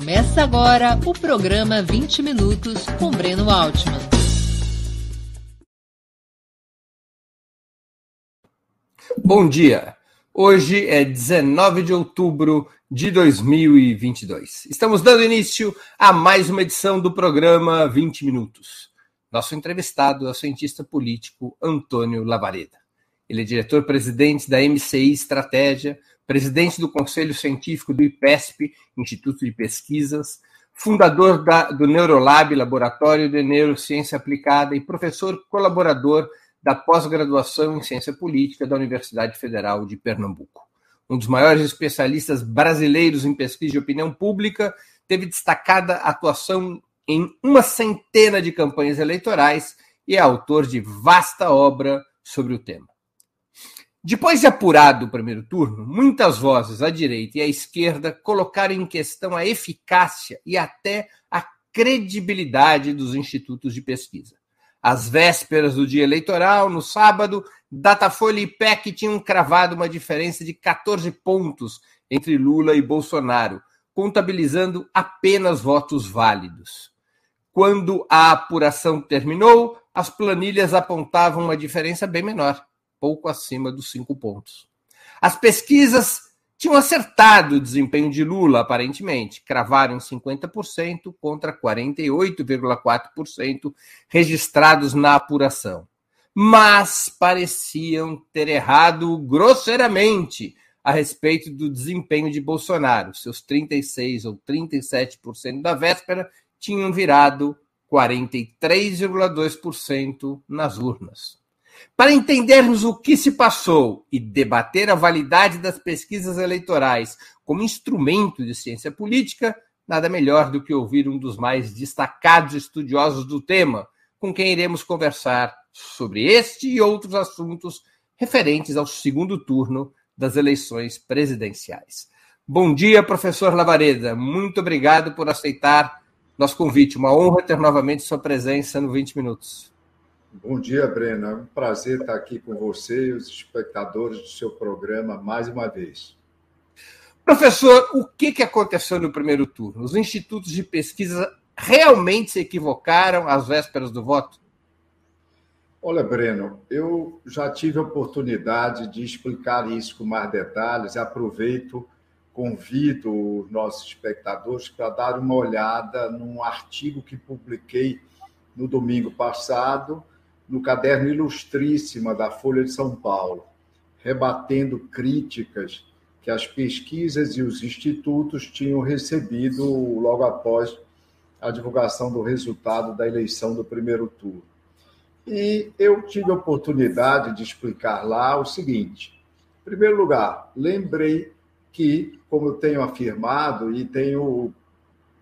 Começa agora o programa 20 Minutos com Breno Altman. Bom dia. Hoje é 19 de outubro de 2022. Estamos dando início a mais uma edição do programa 20 Minutos. Nosso entrevistado é o cientista político Antônio Lavareda. Ele é diretor-presidente da MCI Estratégia, presidente do Conselho Científico do IPESP, Instituto de Pesquisas, fundador da, do Neurolab, Laboratório de Neurociência Aplicada, e professor colaborador da pós-graduação em Ciência Política da Universidade Federal de Pernambuco. Um dos maiores especialistas brasileiros em pesquisa de opinião pública, teve destacada atuação em uma centena de campanhas eleitorais e é autor de vasta obra sobre o tema. Depois de apurado o primeiro turno, muitas vozes à direita e à esquerda colocaram em questão a eficácia e até a credibilidade dos institutos de pesquisa. Às vésperas do dia eleitoral, no sábado, Datafolha e PEC tinham cravado uma diferença de 14 pontos entre Lula e Bolsonaro, contabilizando apenas votos válidos. Quando a apuração terminou, as planilhas apontavam uma diferença bem menor pouco acima dos cinco pontos. As pesquisas tinham acertado o desempenho de Lula, aparentemente, cravaram 50% contra 48,4% registrados na apuração. Mas pareciam ter errado grosseiramente a respeito do desempenho de Bolsonaro. Seus 36 ou 37% da véspera tinham virado 43,2% nas urnas. Para entendermos o que se passou e debater a validade das pesquisas eleitorais como instrumento de ciência política, nada melhor do que ouvir um dos mais destacados estudiosos do tema, com quem iremos conversar sobre este e outros assuntos referentes ao segundo turno das eleições presidenciais. Bom dia, professor Lavareda. Muito obrigado por aceitar nosso convite. Uma honra ter novamente sua presença no 20 Minutos. Bom dia, Breno. É um prazer estar aqui com você e os espectadores do seu programa mais uma vez. Professor, o que aconteceu no primeiro turno? Os institutos de pesquisa realmente se equivocaram às vésperas do voto? Olha, Breno, eu já tive a oportunidade de explicar isso com mais detalhes. Aproveito, convido os nossos espectadores para dar uma olhada num artigo que publiquei no domingo passado no caderno Ilustríssima da Folha de São Paulo, rebatendo críticas que as pesquisas e os institutos tinham recebido logo após a divulgação do resultado da eleição do primeiro turno. E eu tive a oportunidade de explicar lá o seguinte: em primeiro lugar, lembrei que, como eu tenho afirmado e tenho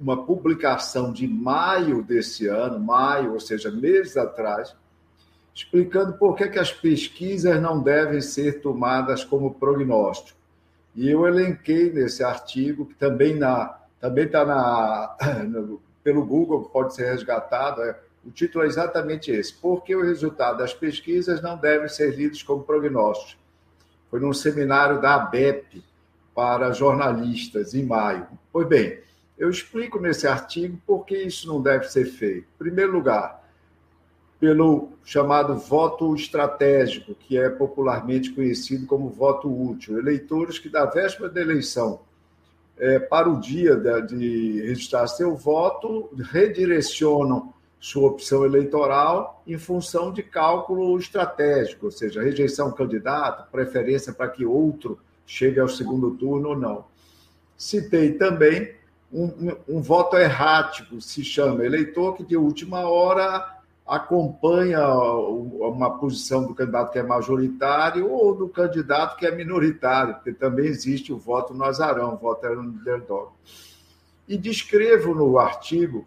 uma publicação de maio desse ano, maio, ou seja, meses atrás, explicando por que, que as pesquisas não devem ser tomadas como prognóstico. E eu elenquei nesse artigo, que também na também está na, pelo Google, pode ser resgatado, é, o título é exatamente esse, porque o resultado das pesquisas não devem ser lidos como prognósticos. Foi num seminário da ABEP para jornalistas, em maio. Pois bem, eu explico nesse artigo por que isso não deve ser feito. Em primeiro lugar, pelo chamado voto estratégico, que é popularmente conhecido como voto útil. Eleitores que, da véspera da eleição é, para o dia de registrar seu voto, redirecionam sua opção eleitoral em função de cálculo estratégico, ou seja, rejeição candidato, preferência para que outro chegue ao segundo turno ou não. Citei também um, um, um voto errático, se chama eleitor que de última hora acompanha uma posição do candidato que é majoritário ou do candidato que é minoritário, porque também existe o voto no azarão, o voto no underdog. E descrevo no artigo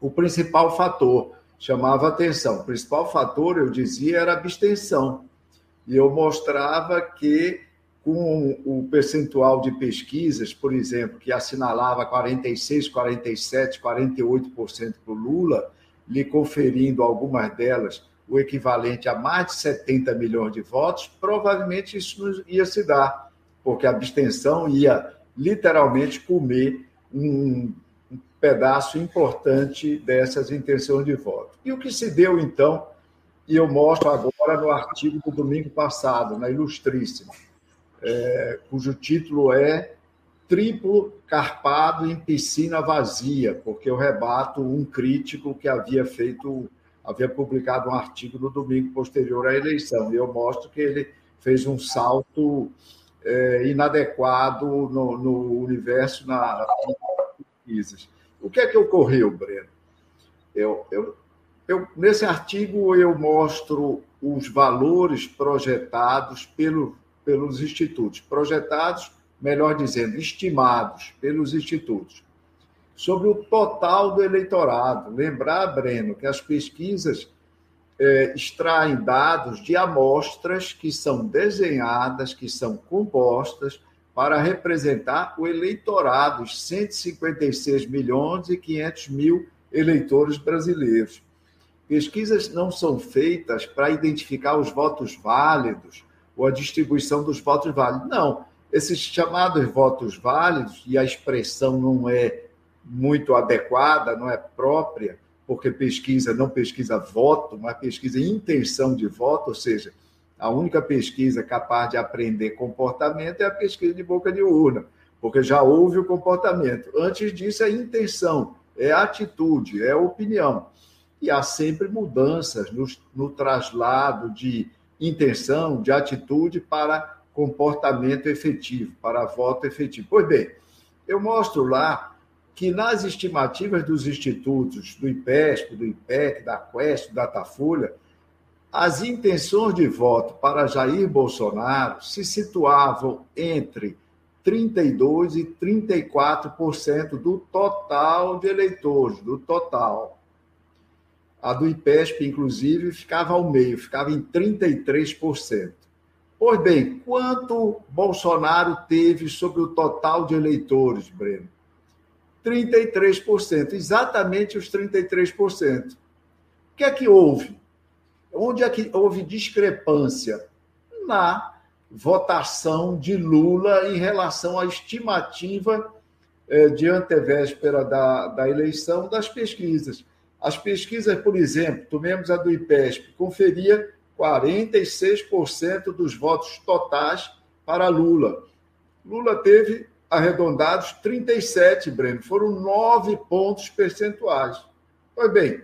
o principal fator, chamava atenção. O principal fator, eu dizia, era abstenção. E eu mostrava que com o percentual de pesquisas, por exemplo, que assinalava 46, 47, 48% para o Lula, lhe conferindo algumas delas o equivalente a mais de 70 milhões de votos, provavelmente isso ia se dar, porque a abstenção ia literalmente comer um, um pedaço importante dessas intenções de voto. E o que se deu, então, e eu mostro agora no artigo do domingo passado, na Ilustríssima, é, cujo título é Triplo carpado em piscina vazia, porque eu rebato um crítico que havia feito, havia publicado um artigo no domingo posterior à eleição, e eu mostro que ele fez um salto é, inadequado no, no universo na, pesquisas. O que é que ocorreu, Breno? Eu, eu, eu, nesse artigo eu mostro os valores projetados pelo, pelos institutos, projetados, melhor dizendo, estimados pelos institutos, sobre o total do eleitorado. Lembrar, Breno, que as pesquisas é, extraem dados de amostras que são desenhadas, que são compostas para representar o eleitorado, os 156 milhões e 500 mil eleitores brasileiros. Pesquisas não são feitas para identificar os votos válidos ou a distribuição dos votos válidos. Não. Esses chamados votos válidos, e a expressão não é muito adequada, não é própria, porque pesquisa não pesquisa voto, mas pesquisa intenção de voto, ou seja, a única pesquisa capaz de aprender comportamento é a pesquisa de boca de urna, porque já houve o comportamento. Antes disso, é intenção, é atitude, é opinião. E há sempre mudanças no, no traslado de intenção, de atitude para comportamento efetivo, para voto efetivo. Pois bem, eu mostro lá que nas estimativas dos institutos, do IPESP, do IPEC, da Quest, do Datafolha, as intenções de voto para Jair Bolsonaro se situavam entre 32% e 34% do total de eleitores, do total. A do IPESP, inclusive, ficava ao meio, ficava em 33%. Pois bem, quanto Bolsonaro teve sobre o total de eleitores, Breno? 33%, exatamente os 33%. O que é que houve? Onde é que houve discrepância? Na votação de Lula em relação à estimativa eh, de antevéspera da, da eleição das pesquisas. As pesquisas, por exemplo, tomemos a do IPESP, conferia 46% dos votos totais para Lula. Lula teve arredondados 37, Breno, foram nove pontos percentuais. Pois bem,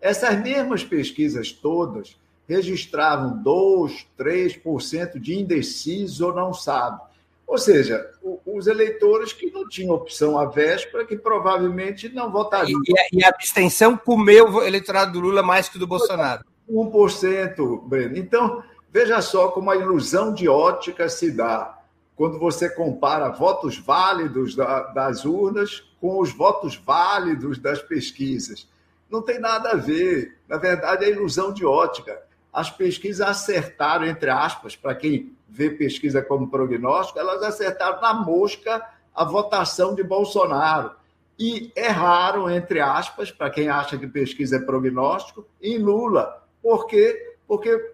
essas mesmas pesquisas todas registravam 2, 3% de indecisos ou não sabe. Ou seja, os eleitores que não tinham opção à véspera, que provavelmente não votariam. E, e a abstenção comeu o eleitorado do Lula mais que do Bolsonaro. 1%, Breno. Então, veja só como a ilusão de ótica se dá quando você compara votos válidos das urnas com os votos válidos das pesquisas. Não tem nada a ver. Na verdade, é ilusão de ótica. As pesquisas acertaram, entre aspas, para quem vê pesquisa como prognóstico, elas acertaram na mosca a votação de Bolsonaro. E erraram, entre aspas, para quem acha que pesquisa é prognóstico, em Lula. Por quê? Porque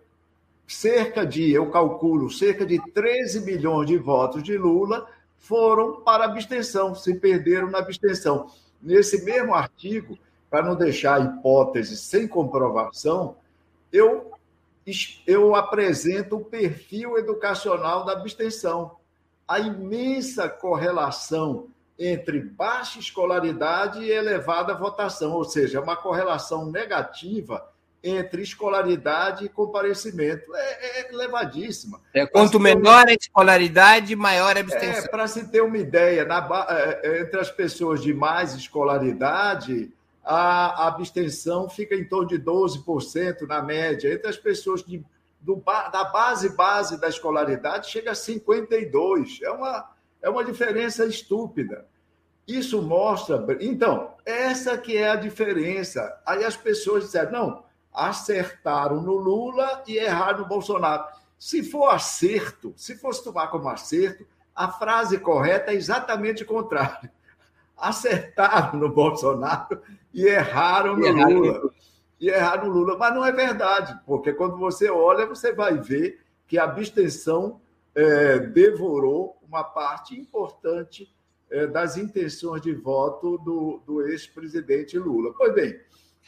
cerca de, eu calculo, cerca de 13 milhões de votos de Lula foram para abstenção, se perderam na abstenção. Nesse mesmo artigo, para não deixar a hipótese sem comprovação, eu, eu apresento o perfil educacional da abstenção. A imensa correlação entre baixa escolaridade e elevada votação, ou seja, uma correlação negativa entre escolaridade e comparecimento. É, é levadíssima. É, quanto menor a escolaridade, maior a abstenção. É, para se ter uma ideia, na, é, é, entre as pessoas de mais escolaridade, a abstenção fica em torno de 12% na média. Entre as pessoas de, do, da base base da escolaridade, chega a 52%. É uma, é uma diferença estúpida. Isso mostra. Então, essa que é a diferença. Aí as pessoas disseram, não, acertaram no Lula e erraram no Bolsonaro. Se for acerto, se fosse tomar como acerto, a frase correta é exatamente o contrário. Acertaram no Bolsonaro e erraram no Lula. E erraram no Lula. Mas não é verdade, porque quando você olha, você vai ver que a abstenção é, devorou uma parte importante é, das intenções de voto do, do ex-presidente Lula. Pois bem.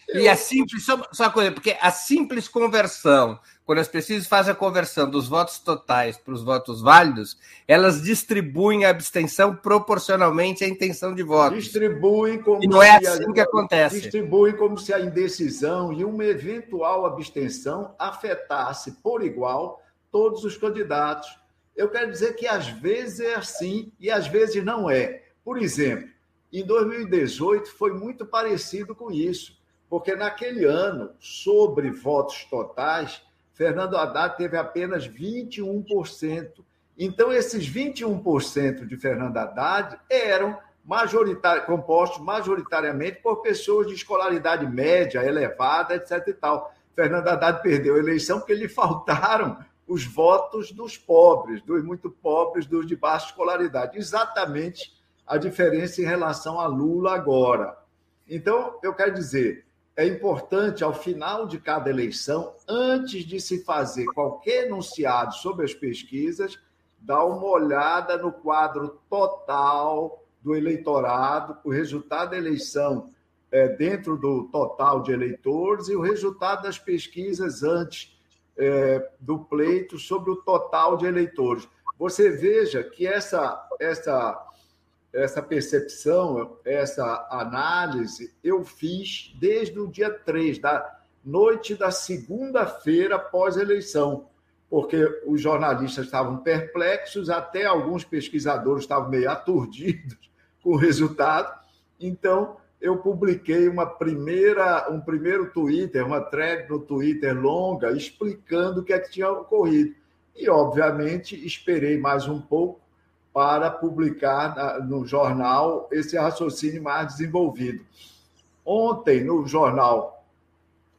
E a simples, só, só uma coisa, porque a simples conversão, quando as pesquisas fazem a conversão dos votos totais para os votos válidos, elas distribuem a abstenção proporcionalmente à intenção de voto. Distribuem como e não é assim a, que acontece. Distribuem como se a indecisão e uma eventual abstenção afetasse por igual todos os candidatos eu quero dizer que às vezes é assim e às vezes não é. Por exemplo, em 2018 foi muito parecido com isso, porque naquele ano, sobre votos totais, Fernando Haddad teve apenas 21%. Então, esses 21% de Fernando Haddad eram majoritar, compostos majoritariamente por pessoas de escolaridade média, elevada, etc. E tal. Fernando Haddad perdeu a eleição porque lhe faltaram os votos dos pobres, dos muito pobres, dos de baixa escolaridade. Exatamente a diferença em relação a Lula agora. Então, eu quero dizer, é importante, ao final de cada eleição, antes de se fazer qualquer enunciado sobre as pesquisas, dar uma olhada no quadro total do eleitorado, o resultado da eleição é, dentro do total de eleitores e o resultado das pesquisas antes é, do pleito sobre o total de eleitores. Você veja que essa, essa, essa percepção, essa análise, eu fiz desde o dia 3, da noite da segunda-feira pós-eleição, porque os jornalistas estavam perplexos, até alguns pesquisadores estavam meio aturdidos com o resultado. Então, eu publiquei uma primeira, um primeiro Twitter, uma thread no Twitter longa, explicando o que é que tinha ocorrido. E, obviamente, esperei mais um pouco para publicar no jornal esse raciocínio mais desenvolvido. Ontem, no jornal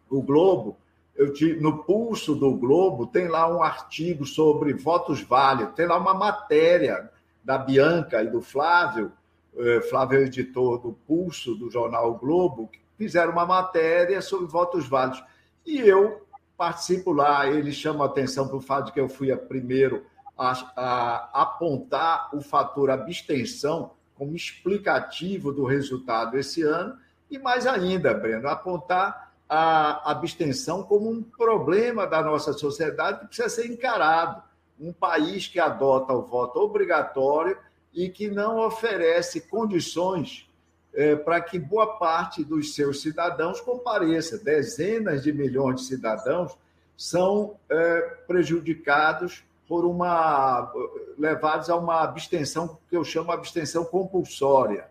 O Globo, eu no pulso do Globo, tem lá um artigo sobre votos válidos, tem lá uma matéria da Bianca e do Flávio eh, Flávio é editor do Pulso, do jornal o Globo, fizeram uma matéria sobre votos válidos. E eu participo lá, eles chamam a atenção para o fato de que eu fui a primeiro a, a apontar o fator abstenção como explicativo do resultado esse ano, e mais ainda, Breno, apontar a abstenção como um problema da nossa sociedade que precisa ser encarado. Um país que adota o voto obrigatório e que não oferece condições é, para que boa parte dos seus cidadãos compareça. Dezenas de milhões de cidadãos são é, prejudicados por uma levados a uma abstenção que eu chamo de abstenção compulsória.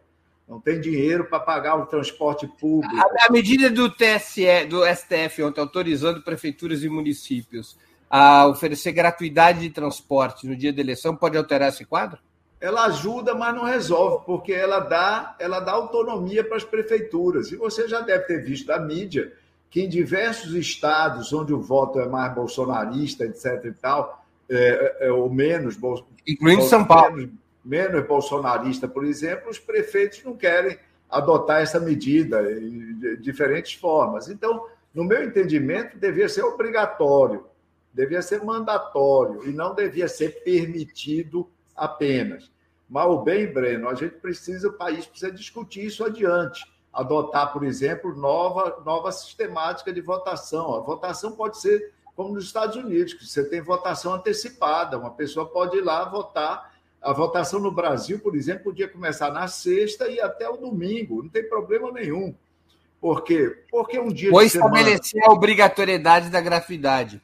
Não tem dinheiro para pagar o transporte público. A, a, medida do TSE, do STF ontem autorizando prefeituras e municípios a oferecer gratuidade de transporte no dia da eleição pode alterar esse quadro? ela ajuda, mas não resolve, porque ela dá, ela dá autonomia para as prefeituras. E você já deve ter visto da mídia que em diversos estados onde o voto é mais bolsonarista, etc. e tal, é, é, ou menos. Incluindo São Paulo. Menos, menos bolsonarista, por exemplo, os prefeitos não querem adotar essa medida de diferentes formas. Então, no meu entendimento, devia ser obrigatório, devia ser mandatório e não devia ser permitido apenas. Mas o bem, Breno, a gente precisa, o país precisa discutir isso adiante. Adotar, por exemplo, nova, nova sistemática de votação. A votação pode ser como nos Estados Unidos, que você tem votação antecipada. Uma pessoa pode ir lá votar. A votação no Brasil, por exemplo, podia começar na sexta e até o domingo. Não tem problema nenhum. Por quê? Porque um dia. Ou estabelecer semana... a obrigatoriedade da gratuidade.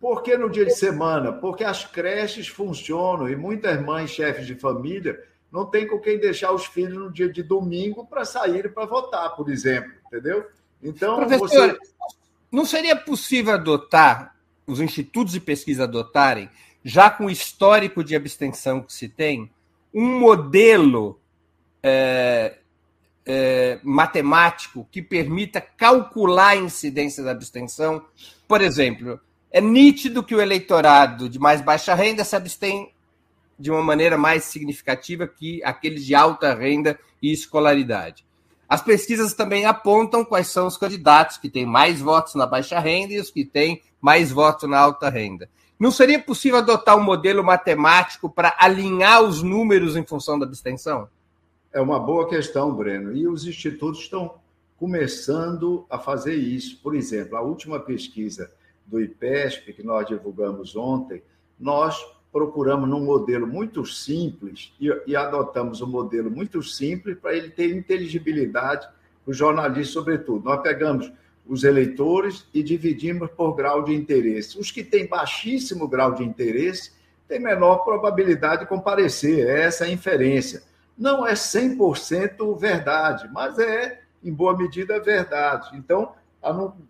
Por que no dia de semana? Porque as creches funcionam e muitas mães, chefes de família, não têm com quem deixar os filhos no dia de domingo para saírem para votar, por exemplo, entendeu? Então, Professor, você... não seria possível adotar, os institutos de pesquisa adotarem, já com o histórico de abstenção que se tem, um modelo é, é, matemático que permita calcular a incidência da abstenção? Por exemplo, é nítido que o eleitorado de mais baixa renda se abstém de uma maneira mais significativa que aqueles de alta renda e escolaridade. As pesquisas também apontam quais são os candidatos que têm mais votos na baixa renda e os que têm mais votos na alta renda. Não seria possível adotar um modelo matemático para alinhar os números em função da abstenção? é uma boa questão, Breno. E os institutos estão começando a fazer isso. Por exemplo, a última pesquisa do IPESP, que nós divulgamos ontem, nós procuramos num modelo muito simples e, e adotamos um modelo muito simples para ele ter inteligibilidade para os jornalistas, sobretudo. Nós pegamos os eleitores e dividimos por grau de interesse. Os que têm baixíssimo grau de interesse têm menor probabilidade de comparecer. É essa a inferência. Não é 100% verdade, mas é, em boa medida, verdade. Então,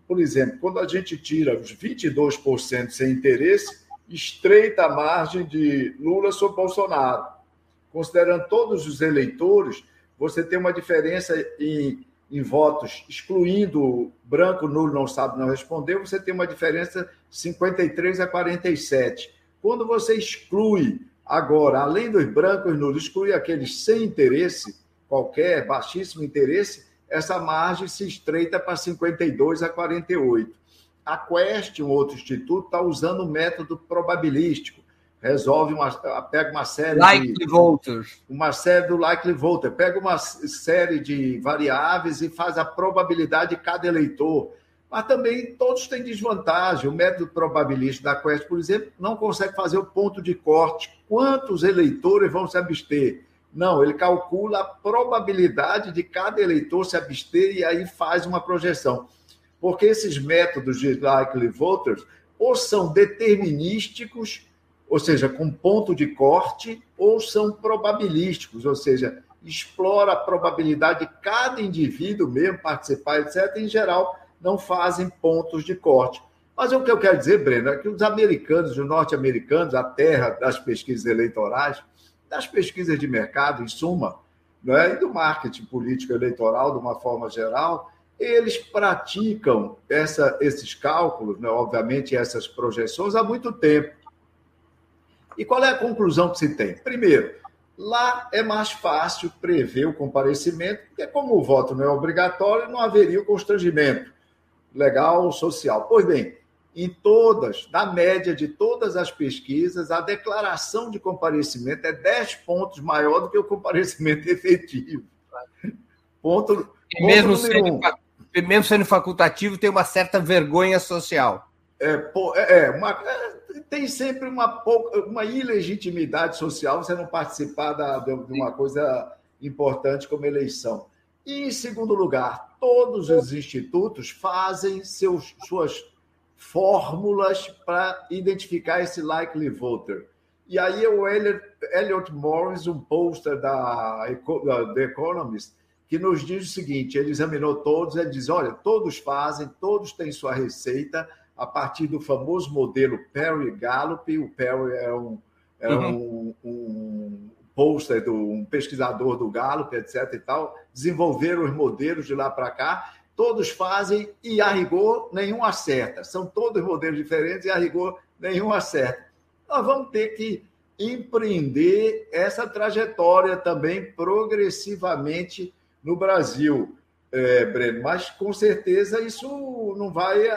por exemplo, quando a gente tira os 22% sem interesse, estreita a margem de Lula sobre Bolsonaro. Considerando todos os eleitores, você tem uma diferença em, em votos, excluindo branco, nulo, não sabe, não respondeu, você tem uma diferença 53 a 47. Quando você exclui agora, além dos brancos nulos, exclui aqueles sem interesse, qualquer baixíssimo interesse, essa margem se estreita para 52 a 48. A Quest, um outro instituto, está usando o método probabilístico. Resolve uma, pega uma série likely de voters. uma série do likely voter, pega uma série de variáveis e faz a probabilidade de cada eleitor. Mas também todos têm desvantagem. O método probabilístico da Quest, por exemplo, não consegue fazer o ponto de corte. Quantos eleitores vão se abster? Não, ele calcula a probabilidade de cada eleitor se abster e aí faz uma projeção. Porque esses métodos de likely voters ou são determinísticos, ou seja, com ponto de corte, ou são probabilísticos, ou seja, explora a probabilidade de cada indivíduo mesmo participar, etc. Em geral, não fazem pontos de corte. Mas o que eu quero dizer, Breno, é que os americanos, os norte-americanos, a terra das pesquisas eleitorais, das pesquisas de mercado, em suma, é? e do marketing político eleitoral, de uma forma geral, eles praticam essa, esses cálculos, né? obviamente, essas projeções há muito tempo. E qual é a conclusão que se tem? Primeiro, lá é mais fácil prever o comparecimento, porque, como o voto não é obrigatório, não haveria o constrangimento legal ou social. Pois bem, em todas, na média de todas as pesquisas, a declaração de comparecimento é 10 pontos maior do que o comparecimento efetivo. Ponto, ponto mesmo, sendo, um. mesmo sendo facultativo, tem uma certa vergonha social. É, é, é uma, é, tem sempre uma, pouca, uma ilegitimidade social você não participar da, de uma coisa importante como eleição. E, em segundo lugar, todos os institutos fazem seus, suas fórmulas para identificar esse likely voter. E aí o Elliot Morris, um poster da, The Economist, que nos diz o seguinte: ele examinou todos, ele diz: olha, todos fazem, todos têm sua receita a partir do famoso modelo Perry Gallup. O Perry é um, é uhum. um, um poster, do, um pesquisador do Gallup, etc. e tal. Desenvolveram os modelos de lá para cá todos fazem e a rigor nenhum acerta. São todos modelos diferentes e a rigor nenhum acerta. Nós vamos ter que empreender essa trajetória também progressivamente no Brasil, é, Breno, mas com certeza isso não vai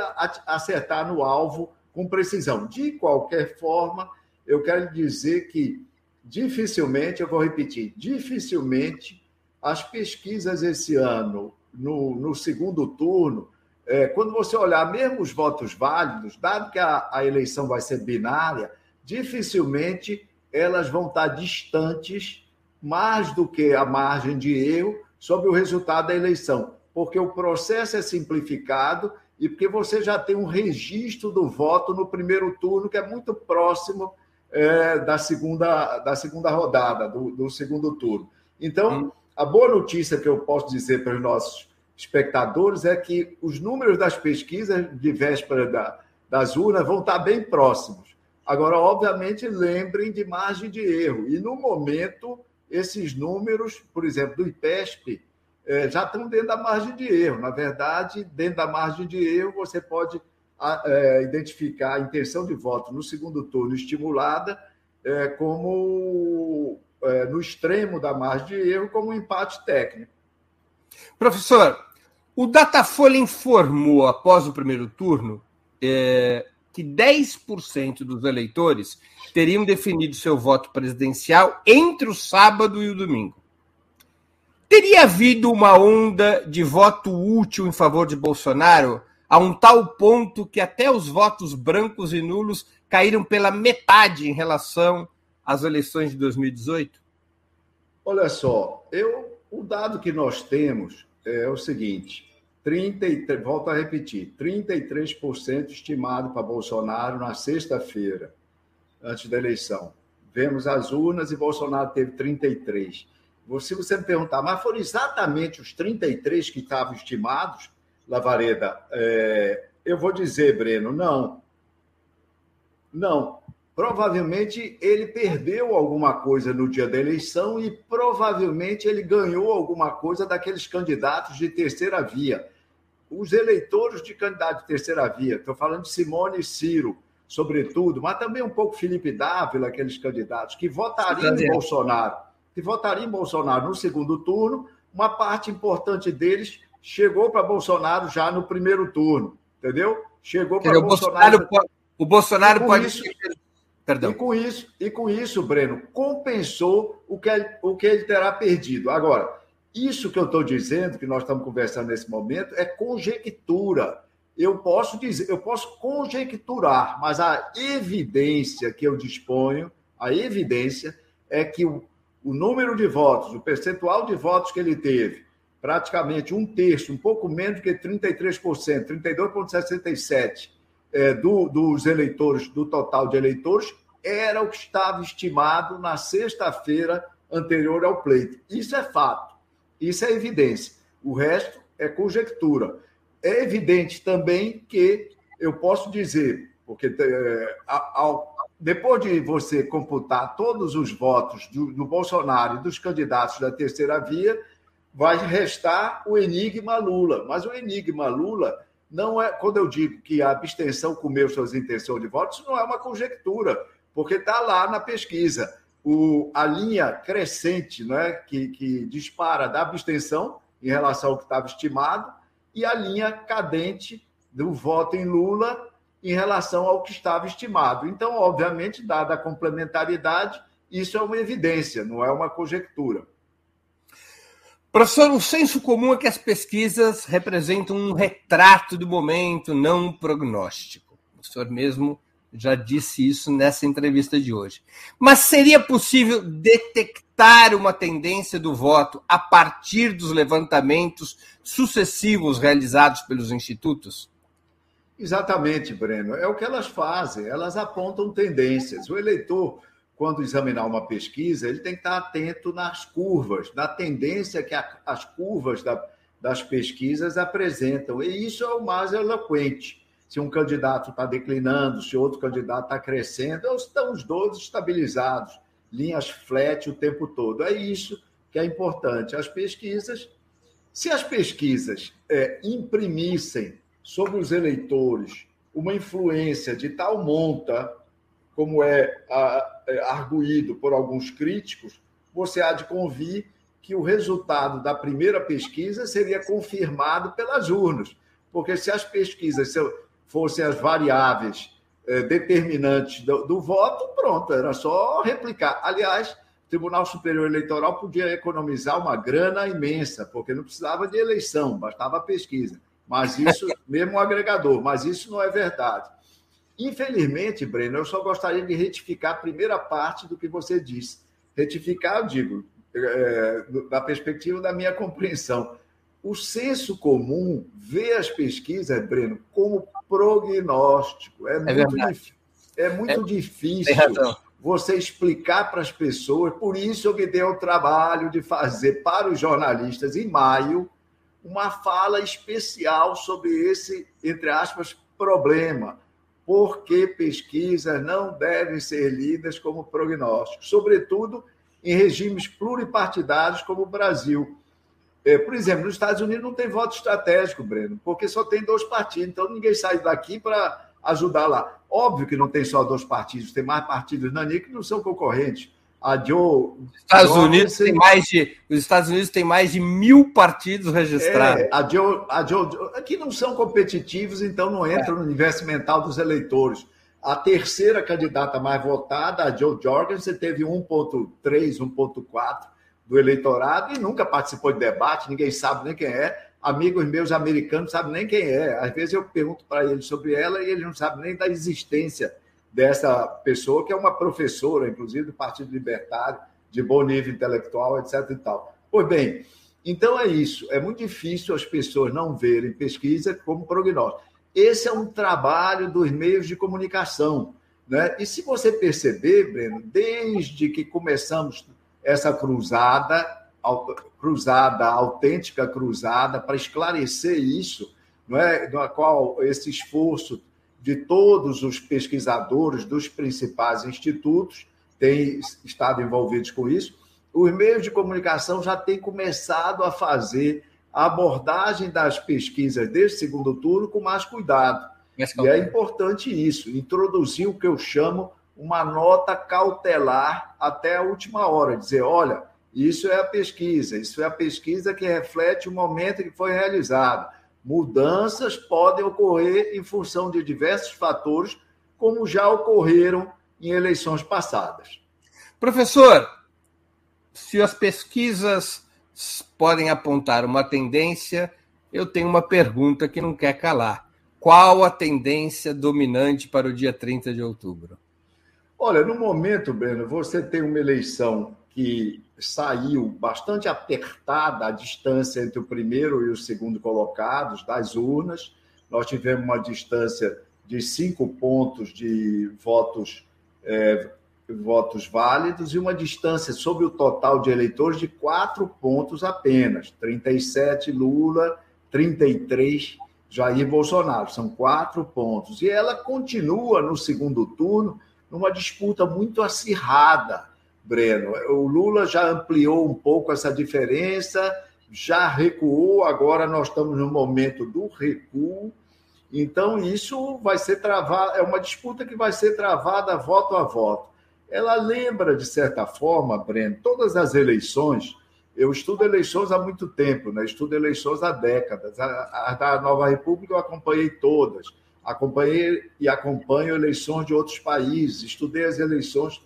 acertar no alvo com precisão. De qualquer forma, eu quero dizer que dificilmente, eu vou repetir, dificilmente as pesquisas esse ano no, no segundo turno, é, quando você olhar mesmo os votos válidos, dado que a, a eleição vai ser binária, dificilmente elas vão estar distantes mais do que a margem de erro sobre o resultado da eleição, porque o processo é simplificado e porque você já tem um registro do voto no primeiro turno que é muito próximo é, da, segunda, da segunda rodada, do, do segundo turno. Então, hum. A boa notícia que eu posso dizer para os nossos espectadores é que os números das pesquisas de véspera da, das urnas vão estar bem próximos. Agora, obviamente, lembrem de margem de erro. E, no momento, esses números, por exemplo, do IPESP, é, já estão dentro da margem de erro. Na verdade, dentro da margem de erro, você pode é, identificar a intenção de voto no segundo turno estimulada é, como no extremo da margem de erro como um empate técnico. Professor, o Datafolha informou após o primeiro turno é, que 10% dos eleitores teriam definido seu voto presidencial entre o sábado e o domingo. teria havido uma onda de voto útil em favor de Bolsonaro a um tal ponto que até os votos brancos e nulos caíram pela metade em relação às eleições de 2018? Olha só, eu, o dado que nós temos é o seguinte: 33, volto a repetir, 33% estimado para Bolsonaro na sexta-feira, antes da eleição. Vemos as urnas e Bolsonaro teve 33. Se você me perguntar, mas foram exatamente os 33 que estavam estimados, Lavareda? É, eu vou dizer, Breno, não. Não. Provavelmente ele perdeu alguma coisa no dia da eleição e provavelmente ele ganhou alguma coisa daqueles candidatos de terceira via. Os eleitores de candidato de terceira via, estou falando de Simone e Ciro, sobretudo, mas também um pouco Felipe Dávila, aqueles candidatos que votariam em Bolsonaro, que votariam em Bolsonaro no segundo turno, uma parte importante deles chegou para Bolsonaro já no primeiro turno, entendeu? Chegou para Bolsonaro. Bolsonaro. O Bolsonaro pode. Isso, Perdão. E com isso, e com isso, Breno, compensou o que, ele, o que ele terá perdido. Agora, isso que eu estou dizendo, que nós estamos conversando nesse momento, é conjectura. Eu posso dizer, eu posso conjecturar, mas a evidência que eu disponho, a evidência é que o, o número de votos, o percentual de votos que ele teve, praticamente um terço, um pouco menos que 33%, 32,67% é, do, dos eleitores, do total de eleitores, era o que estava estimado na sexta-feira anterior ao pleito. Isso é fato, isso é evidência. O resto é conjectura. É evidente também que eu posso dizer, porque é, ao, depois de você computar todos os votos do, do Bolsonaro e dos candidatos da terceira via, vai restar o enigma Lula. Mas o enigma Lula não é. Quando eu digo que a abstenção comeu suas intenções de voto, isso não é uma conjectura, porque está lá na pesquisa. O, a linha crescente né, que, que dispara da abstenção em relação ao que estava estimado e a linha cadente do voto em Lula em relação ao que estava estimado. Então, obviamente, dada a complementariedade, isso é uma evidência, não é uma conjectura. Professor, um senso comum é que as pesquisas representam um retrato do momento, não um prognóstico. O senhor mesmo já disse isso nessa entrevista de hoje. Mas seria possível detectar uma tendência do voto a partir dos levantamentos sucessivos realizados pelos institutos? Exatamente, Breno. É o que elas fazem, elas apontam tendências. O eleitor quando examinar uma pesquisa, ele tem que estar atento nas curvas, na tendência que as curvas da, das pesquisas apresentam. E isso é o mais eloquente. Se um candidato está declinando, se outro candidato está crescendo, estão os dois estabilizados, linhas flat o tempo todo. É isso que é importante. As pesquisas, se as pesquisas é, imprimissem sobre os eleitores uma influência de tal monta como é, é arguído por alguns críticos, você há de convir que o resultado da primeira pesquisa seria confirmado pelas urnas, porque se as pesquisas fossem as variáveis é, determinantes do, do voto, pronto, era só replicar. Aliás, o Tribunal Superior Eleitoral podia economizar uma grana imensa, porque não precisava de eleição, bastava pesquisa. Mas isso, mesmo o agregador, mas isso não é verdade. Infelizmente, Breno, eu só gostaria de retificar a primeira parte do que você disse. Retificar, eu digo, é, da perspectiva da minha compreensão. O senso comum vê as pesquisas, Breno, como prognóstico. É, é muito, dif... é muito é, difícil você explicar para as pessoas. Por isso, eu me dei o trabalho de fazer para os jornalistas, em maio, uma fala especial sobre esse, entre aspas, problema porque pesquisas não devem ser lidas como prognósticos, sobretudo em regimes pluripartidários como o Brasil. É, por exemplo, nos Estados Unidos não tem voto estratégico, Breno, porque só tem dois partidos, então ninguém sai daqui para ajudar lá. Óbvio que não tem só dois partidos, tem mais partidos na NIC que não são concorrentes a Joe. Estados Unidos tem mais de, os Estados Unidos tem mais de mil partidos registrados. É, a Joe, a Joe, aqui não são competitivos, então não entram é. no universo mental dos eleitores. A terceira candidata mais votada, a Joe Jorgensen, teve 1,3, 1,4 do eleitorado e nunca participou de debate, ninguém sabe nem quem é. Amigos meus americanos sabem nem quem é. Às vezes eu pergunto para eles sobre ela e eles não sabem nem da existência dessa pessoa, que é uma professora, inclusive, do Partido Libertário, de bom nível intelectual, etc. E tal. Pois bem, então é isso. É muito difícil as pessoas não verem pesquisa como prognóstico. Esse é um trabalho dos meios de comunicação. Né? E se você perceber, Breno, desde que começamos essa cruzada, cruzada, autêntica cruzada, para esclarecer isso, não é? na qual esse esforço de todos os pesquisadores dos principais institutos têm estado envolvidos com isso, os meios de comunicação já têm começado a fazer a abordagem das pesquisas desse segundo turno com mais cuidado. E é importante isso, introduzir o que eu chamo uma nota cautelar até a última hora, dizer, olha, isso é a pesquisa, isso é a pesquisa que reflete o momento que foi realizado Mudanças podem ocorrer em função de diversos fatores, como já ocorreram em eleições passadas. Professor, se as pesquisas podem apontar uma tendência, eu tenho uma pergunta que não quer calar. Qual a tendência dominante para o dia 30 de outubro? Olha, no momento, Breno, você tem uma eleição que saiu bastante apertada a distância entre o primeiro e o segundo colocados das urnas. Nós tivemos uma distância de cinco pontos de votos, é, votos válidos e uma distância sobre o total de eleitores de quatro pontos apenas: 37 Lula, 33 Jair Bolsonaro. São quatro pontos. E ela continua no segundo turno numa disputa muito acirrada Breno. O Lula já ampliou um pouco essa diferença, já recuou, agora nós estamos no momento do recuo. Então, isso vai ser travado, é uma disputa que vai ser travada voto a voto. Ela lembra, de certa forma, Breno, todas as eleições. Eu estudo eleições há muito tempo, né? estudo eleições há décadas. A, da Nova República eu acompanhei todas. Acompanhei e acompanho eleições de outros países. Estudei as eleições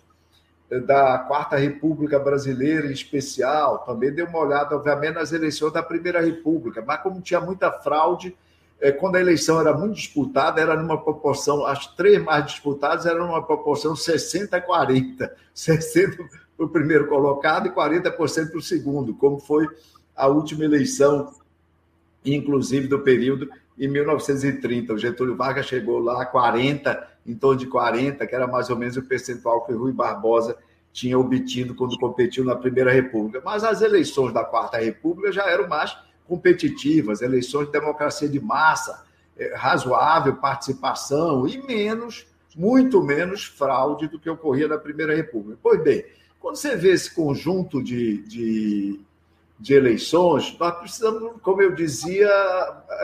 da Quarta República Brasileira em especial, também dei uma olhada, obviamente, nas eleições da Primeira República, mas como tinha muita fraude, é, quando a eleição era muito disputada, era numa proporção, as três mais disputadas eram numa proporção 60-40, 60 para o primeiro colocado e 40% para o segundo, como foi a última eleição, inclusive do período em 1930. O Getúlio Vargas chegou lá a 40 em torno de 40, que era mais ou menos o percentual que Rui Barbosa tinha obtido quando competiu na Primeira República. Mas as eleições da Quarta República já eram mais competitivas, eleições de democracia de massa, é, razoável participação e menos, muito menos fraude do que ocorria na Primeira República. Pois bem, quando você vê esse conjunto de, de, de eleições, nós precisamos, como eu dizia,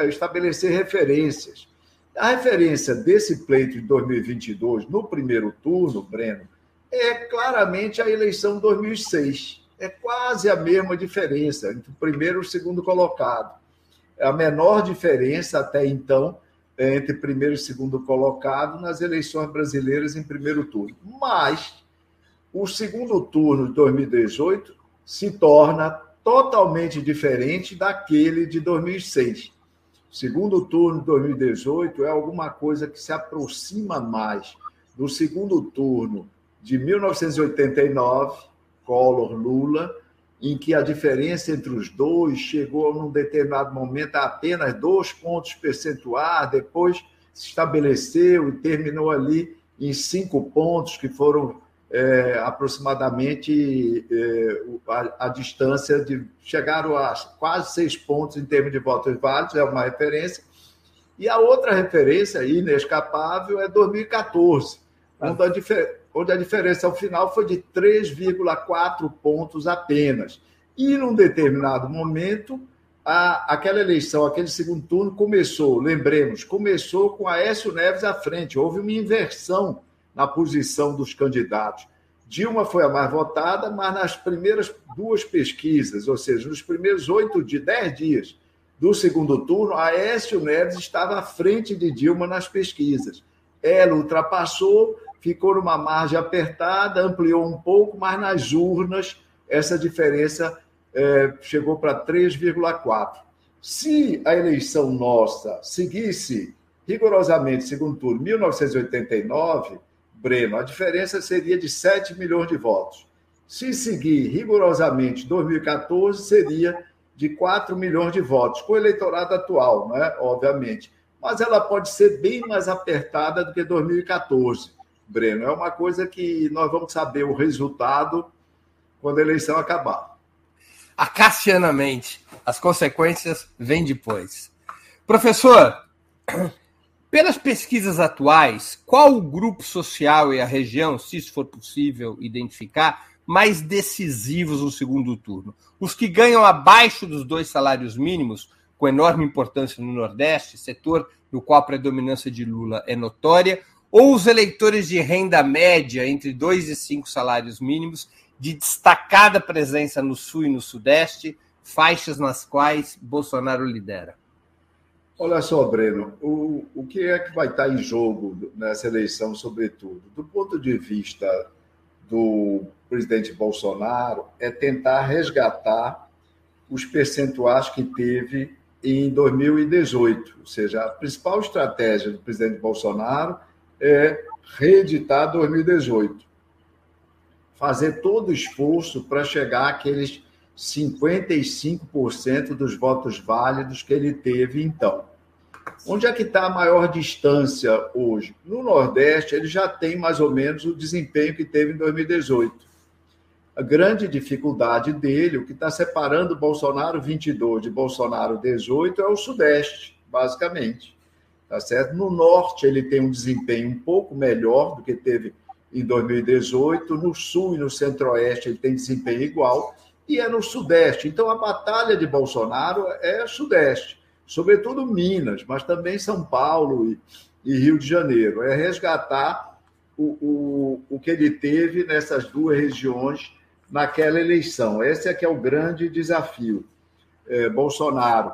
estabelecer referências. A referência desse pleito de 2022 no primeiro turno, Breno, é claramente a eleição de 2006. É quase a mesma diferença entre o primeiro e o segundo colocado. É a menor diferença até então é entre primeiro e segundo colocado nas eleições brasileiras em primeiro turno. Mas o segundo turno de 2018 se torna totalmente diferente daquele de 2006 segundo turno de 2018 é alguma coisa que se aproxima mais do segundo turno de 1989, Collor-Lula, em que a diferença entre os dois chegou num determinado momento a apenas dois pontos percentuais, depois se estabeleceu e terminou ali em cinco pontos, que foram é, aproximadamente é, a, a, distância de chegaram a quase seis pontos em termos de votos válidos, é uma referência. E a outra referência inescapável é 2014, ah. onde, a onde a diferença ao final foi de 3,4 pontos apenas. E num determinado momento, a, aquela eleição, aquele segundo turno começou, lembremos, começou com Aécio Neves à frente, houve uma inversão na posição dos candidatos. Dilma foi a mais votada, mas nas primeiras duas pesquisas, ou seja, nos primeiros oito de dez dias do segundo turno, Aécio Neves estava à frente de Dilma nas pesquisas. Ela ultrapassou, ficou numa margem apertada, ampliou um pouco, mas nas urnas essa diferença é, chegou para 3,4. Se a eleição nossa seguisse rigorosamente segundo turno 1989, Breno, a diferença seria de 7 milhões de votos. Se seguir rigorosamente 2014, seria de 4 milhões de votos, com o eleitorado atual, né? obviamente. Mas ela pode ser bem mais apertada do que 2014, Breno. É uma coisa que nós vamos saber o resultado quando a eleição acabar. Acassianamente. As consequências vêm depois. Professor, pelas pesquisas atuais, qual o grupo social e a região, se isso for possível identificar, mais decisivos no segundo turno? Os que ganham abaixo dos dois salários mínimos, com enorme importância no Nordeste, setor no qual a predominância de Lula é notória, ou os eleitores de renda média entre dois e cinco salários mínimos, de destacada presença no Sul e no Sudeste, faixas nas quais Bolsonaro lidera? Olha só, Breno, o, o que é que vai estar em jogo nessa eleição, sobretudo? Do ponto de vista do presidente Bolsonaro é tentar resgatar os percentuais que teve em 2018. Ou seja, a principal estratégia do presidente Bolsonaro é reeditar 2018. Fazer todo o esforço para chegar àqueles 55% dos votos válidos que ele teve então. Onde é que está a maior distância hoje? No Nordeste, ele já tem mais ou menos o desempenho que teve em 2018. A grande dificuldade dele, o que está separando Bolsonaro 22 de Bolsonaro 18 é o Sudeste, basicamente. Tá certo? No Norte, ele tem um desempenho um pouco melhor do que teve em 2018. No Sul e no Centro-Oeste, ele tem desempenho igual. E é no Sudeste. Então, a batalha de Bolsonaro é Sudeste sobretudo Minas, mas também São Paulo e, e Rio de Janeiro. É resgatar o, o, o que ele teve nessas duas regiões naquela eleição. Esse é que é o grande desafio. É, Bolsonaro,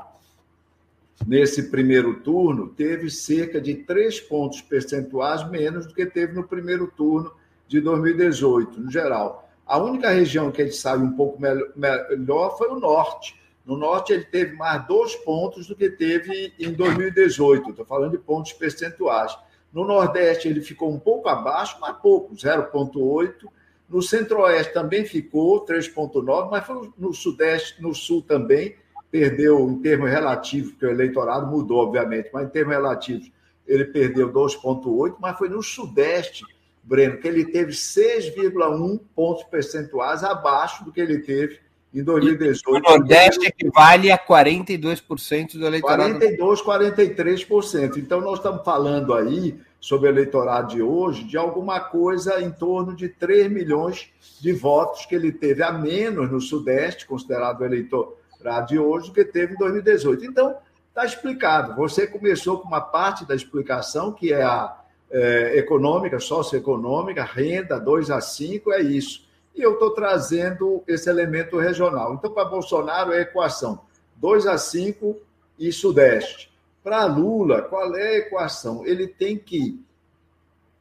nesse primeiro turno, teve cerca de três pontos percentuais menos do que teve no primeiro turno de 2018, no geral. A única região que ele saiu um pouco melhor foi o norte, no Norte, ele teve mais dois pontos do que teve em 2018. Estou falando de pontos percentuais. No Nordeste, ele ficou um pouco abaixo, mas pouco, 0,8. No Centro-Oeste também ficou 3,9, mas foi no Sudeste, no Sul também, perdeu em termos relativos, porque o eleitorado mudou, obviamente, mas em termos relativos, ele perdeu 2,8, mas foi no Sudeste, Breno, que ele teve 6,1 pontos percentuais abaixo do que ele teve em 2018. O Nordeste equivale a 42% do eleitorado. 42, 43%. Então, nós estamos falando aí, sobre o eleitorado de hoje, de alguma coisa em torno de 3 milhões de votos que ele teve a menos no Sudeste, considerado o eleitorado de hoje, do que teve em 2018. Então, está explicado. Você começou com uma parte da explicação, que é a é, econômica, socioeconômica, renda 2 a 5, é isso e eu estou trazendo esse elemento regional. Então, para Bolsonaro, é a equação 2 a 5 e Sudeste. Para Lula, qual é a equação? Ele tem que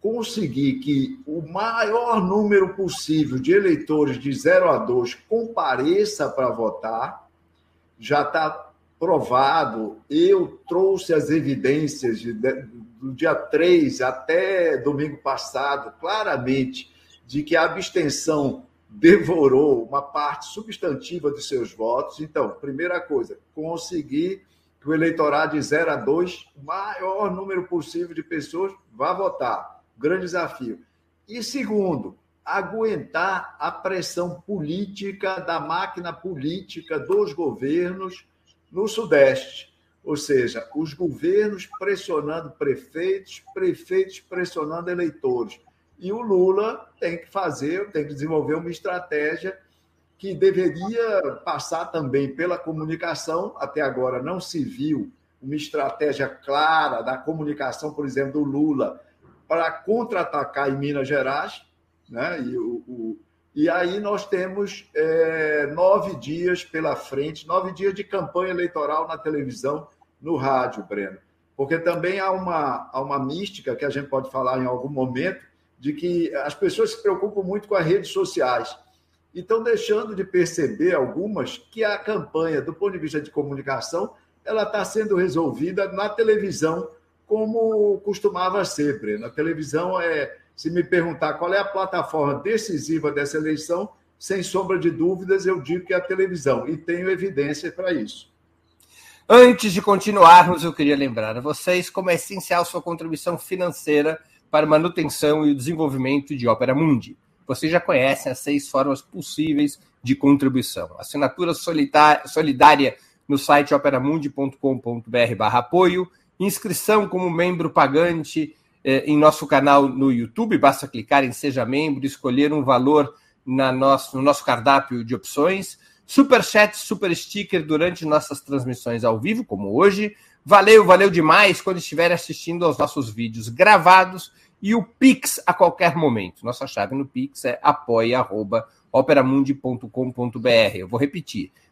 conseguir que o maior número possível de eleitores de 0 a 2 compareça para votar. Já está provado, eu trouxe as evidências de, do dia 3 até domingo passado, claramente, de que a abstenção devorou uma parte substantiva de seus votos. Então, primeira coisa, conseguir que o eleitorado de 0 a 2, o maior número possível de pessoas vá votar. Grande desafio. E segundo, aguentar a pressão política da máquina política dos governos no Sudeste. Ou seja, os governos pressionando prefeitos, prefeitos pressionando eleitores. E o Lula tem que fazer, tem que desenvolver uma estratégia que deveria passar também pela comunicação. Até agora não se viu uma estratégia clara da comunicação, por exemplo, do Lula para contra-atacar em Minas Gerais. Né? E, o, o, e aí nós temos é, nove dias pela frente, nove dias de campanha eleitoral na televisão, no rádio, Breno. Porque também há uma, há uma mística que a gente pode falar em algum momento, de que as pessoas se preocupam muito com as redes sociais. e estão deixando de perceber algumas que a campanha, do ponto de vista de comunicação, ela está sendo resolvida na televisão, como costumava ser, Breno. A televisão é, se me perguntar qual é a plataforma decisiva dessa eleição, sem sombra de dúvidas, eu digo que é a televisão, e tenho evidência para isso. Antes de continuarmos, eu queria lembrar a vocês como é essencial sua contribuição financeira para a manutenção e o desenvolvimento de Ópera Mundi. Vocês já conhecem as seis formas possíveis de contribuição. Assinatura solidária no site operamundi.com.br barra apoio, inscrição como membro pagante em nosso canal no YouTube, basta clicar em Seja Membro, escolher um valor na nosso, no nosso cardápio de opções, super chat, super sticker durante nossas transmissões ao vivo, como hoje. Valeu, valeu demais quando estiver assistindo aos nossos vídeos gravados e o Pix a qualquer momento. Nossa chave no Pix é apoia.operamundi.com.br. Eu vou repetir.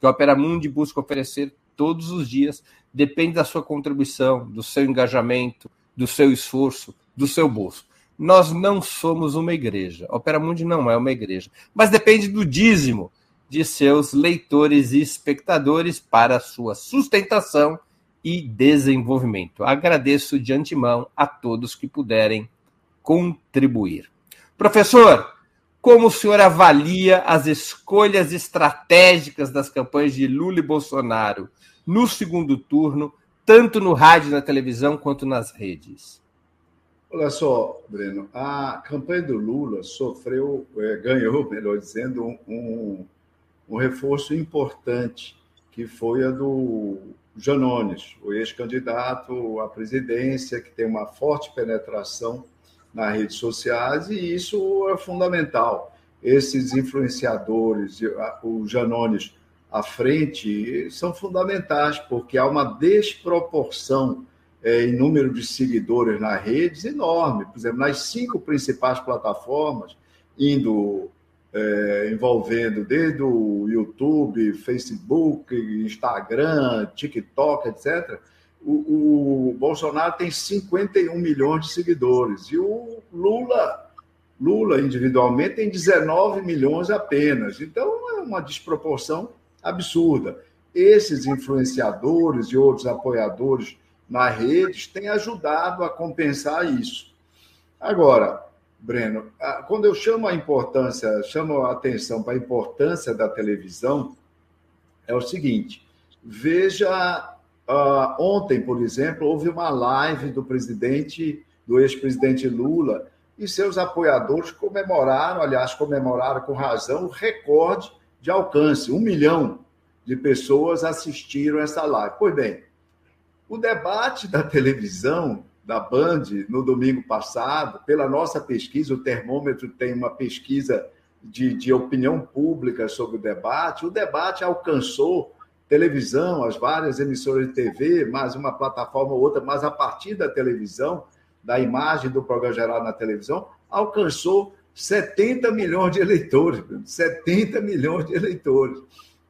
que a Opera Mundi busca oferecer todos os dias depende da sua contribuição, do seu engajamento, do seu esforço, do seu bolso. Nós não somos uma igreja. A Opera Mundi não é uma igreja, mas depende do dízimo de seus leitores e espectadores para sua sustentação e desenvolvimento. Agradeço de antemão a todos que puderem contribuir. Professor, como o senhor avalia as escolhas estratégicas das campanhas de Lula e Bolsonaro no segundo turno, tanto no rádio na televisão quanto nas redes? Olha só, Breno, a campanha do Lula sofreu, é, ganhou, melhor dizendo, um, um reforço importante, que foi a do Janones, o ex-candidato à presidência, que tem uma forte penetração nas redes sociais, e isso é fundamental. Esses influenciadores, o Janones à frente, são fundamentais, porque há uma desproporção é, em número de seguidores nas redes enorme. Por exemplo, nas cinco principais plataformas, indo é, envolvendo desde o YouTube, Facebook, Instagram, TikTok, etc. O, o, Bolsonaro tem 51 milhões de seguidores e o Lula, Lula individualmente tem 19 milhões apenas. Então é uma desproporção absurda. Esses influenciadores e outros apoiadores nas redes têm ajudado a compensar isso. Agora, Breno, quando eu chamo a importância, chamo a atenção para a importância da televisão, é o seguinte: veja, uh, ontem, por exemplo, houve uma live do presidente, do ex-presidente Lula, e seus apoiadores comemoraram, aliás, comemoraram com razão, o recorde de alcance. Um milhão de pessoas assistiram essa live. Pois bem, o debate da televisão da Band no domingo passado, pela nossa pesquisa, o termômetro tem uma pesquisa de, de opinião pública sobre o debate. O debate alcançou televisão, as várias emissoras de TV, mais uma plataforma ou outra, mas a partir da televisão, da imagem do programa geral na televisão, alcançou 70 milhões de eleitores. 70 milhões de eleitores.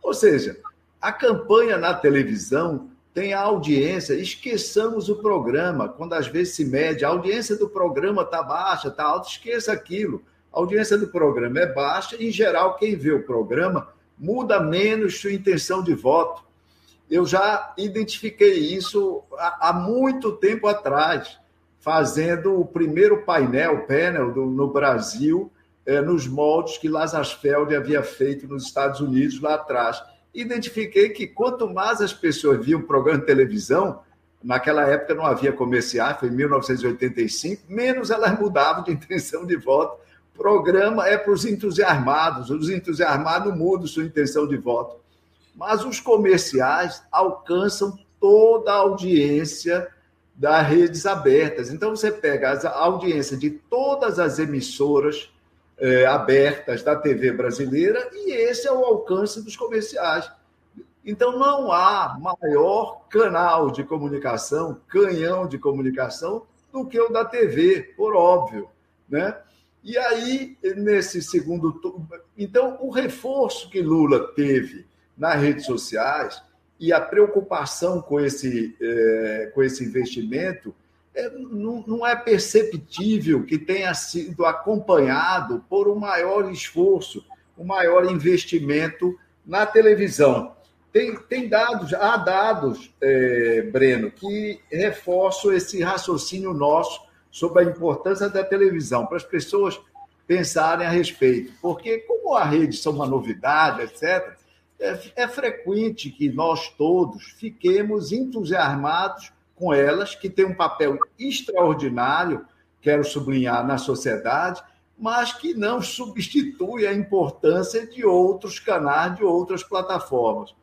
Ou seja, a campanha na televisão tem a audiência, esqueçamos o programa, quando às vezes se mede, a audiência do programa está baixa, está alta, esqueça aquilo. A audiência do programa é baixa, em geral, quem vê o programa muda menos sua intenção de voto. Eu já identifiquei isso há, há muito tempo atrás, fazendo o primeiro painel, panel do, no Brasil, é, nos moldes que Lazarsfeld havia feito nos Estados Unidos lá atrás identifiquei que quanto mais as pessoas viam programa de televisão, naquela época não havia comerciais, foi em 1985, menos elas mudavam de intenção de voto. Programa é para os entusiasmados, os entusiasmados mudam sua intenção de voto. Mas os comerciais alcançam toda a audiência das redes abertas. Então, você pega a audiência de todas as emissoras é, abertas da TV brasileira e esse é o alcance dos comerciais. Então, não há maior canal de comunicação, canhão de comunicação, do que o da TV, por óbvio. Né? E aí, nesse segundo turno. Então, o reforço que Lula teve nas redes sociais e a preocupação com esse, é, com esse investimento é, não, não é perceptível que tenha sido acompanhado por um maior esforço, um maior investimento na televisão. Tem, tem dados, há dados, é, Breno, que reforçam esse raciocínio nosso sobre a importância da televisão, para as pessoas pensarem a respeito. Porque, como a rede são uma novidade, etc., é, é frequente que nós todos fiquemos entusiasmados com elas, que têm um papel extraordinário, quero sublinhar, na sociedade, mas que não substitui a importância de outros canais, de outras plataformas.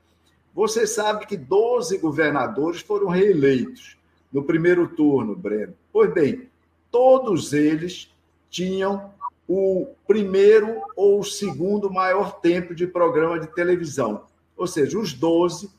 Você sabe que 12 governadores foram reeleitos no primeiro turno, Breno. Pois bem, todos eles tinham o primeiro ou o segundo maior tempo de programa de televisão. Ou seja, os 12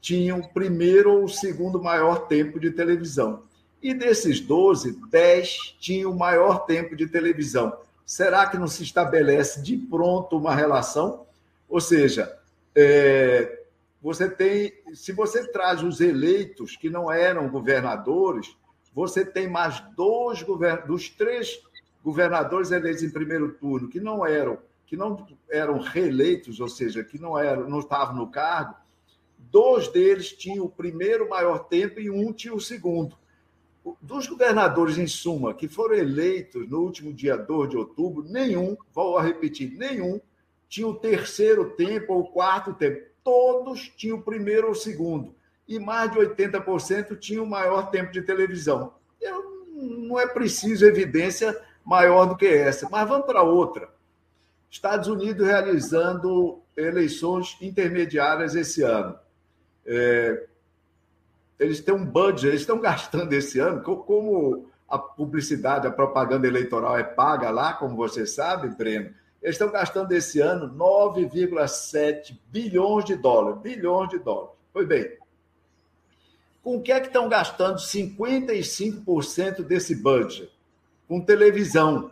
tinham o primeiro ou o segundo maior tempo de televisão. E desses 12, 10 tinham o maior tempo de televisão. Será que não se estabelece de pronto uma relação? Ou seja, é, você tem, se você traz os eleitos que não eram governadores, você tem mais dois dos três governadores eleitos em primeiro turno que não eram que não eram reeleitos, ou seja, que não eram não estavam no cargo, dois deles tinham o primeiro maior tempo e um tinha o segundo. Dos governadores, em suma, que foram eleitos no último dia 2 de outubro, nenhum, vou repetir, nenhum tinha o terceiro tempo ou o quarto tempo todos tinham o primeiro ou o segundo. E mais de 80% tinham maior tempo de televisão. Eu, não é preciso evidência maior do que essa. Mas vamos para outra. Estados Unidos realizando eleições intermediárias esse ano. É, eles têm um budget, eles estão gastando esse ano, como a publicidade, a propaganda eleitoral é paga lá, como você sabe, Breno, eles estão gastando esse ano 9,7 bilhões de dólares. Bilhões de dólares. Pois bem, com o que é que estão gastando 55% desse budget? Com televisão.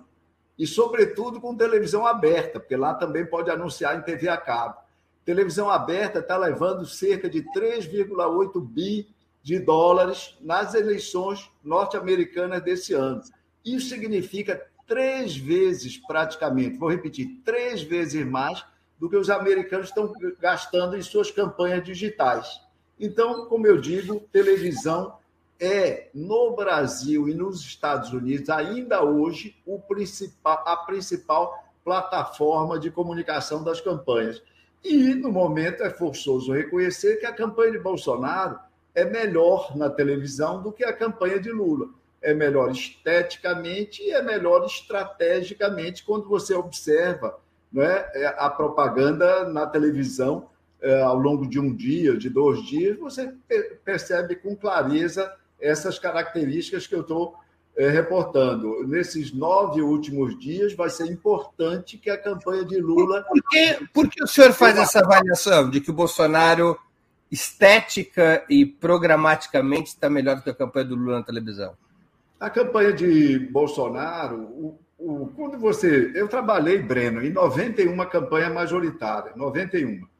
E, sobretudo, com televisão aberta, porque lá também pode anunciar em TV a cabo. Televisão aberta está levando cerca de 3,8 bi de dólares nas eleições norte-americanas desse ano. Isso significa três vezes praticamente, vou repetir, três vezes mais do que os americanos estão gastando em suas campanhas digitais. Então, como eu digo, televisão é no Brasil e nos Estados Unidos ainda hoje principal, a principal plataforma de comunicação das campanhas. E no momento é forçoso reconhecer que a campanha de Bolsonaro é melhor na televisão do que a campanha de Lula é melhor esteticamente e é melhor estrategicamente quando você observa né, a propaganda na televisão é, ao longo de um dia, de dois dias, você percebe com clareza essas características que eu estou é, reportando. Nesses nove últimos dias, vai ser importante que a campanha de Lula. Por que, por que o senhor faz essa avaliação de que o Bolsonaro, estética e programaticamente, está melhor do que a campanha do Lula na televisão? A campanha de Bolsonaro, o, o, quando você. Eu trabalhei, Breno, em 91 campanha majoritária, 91.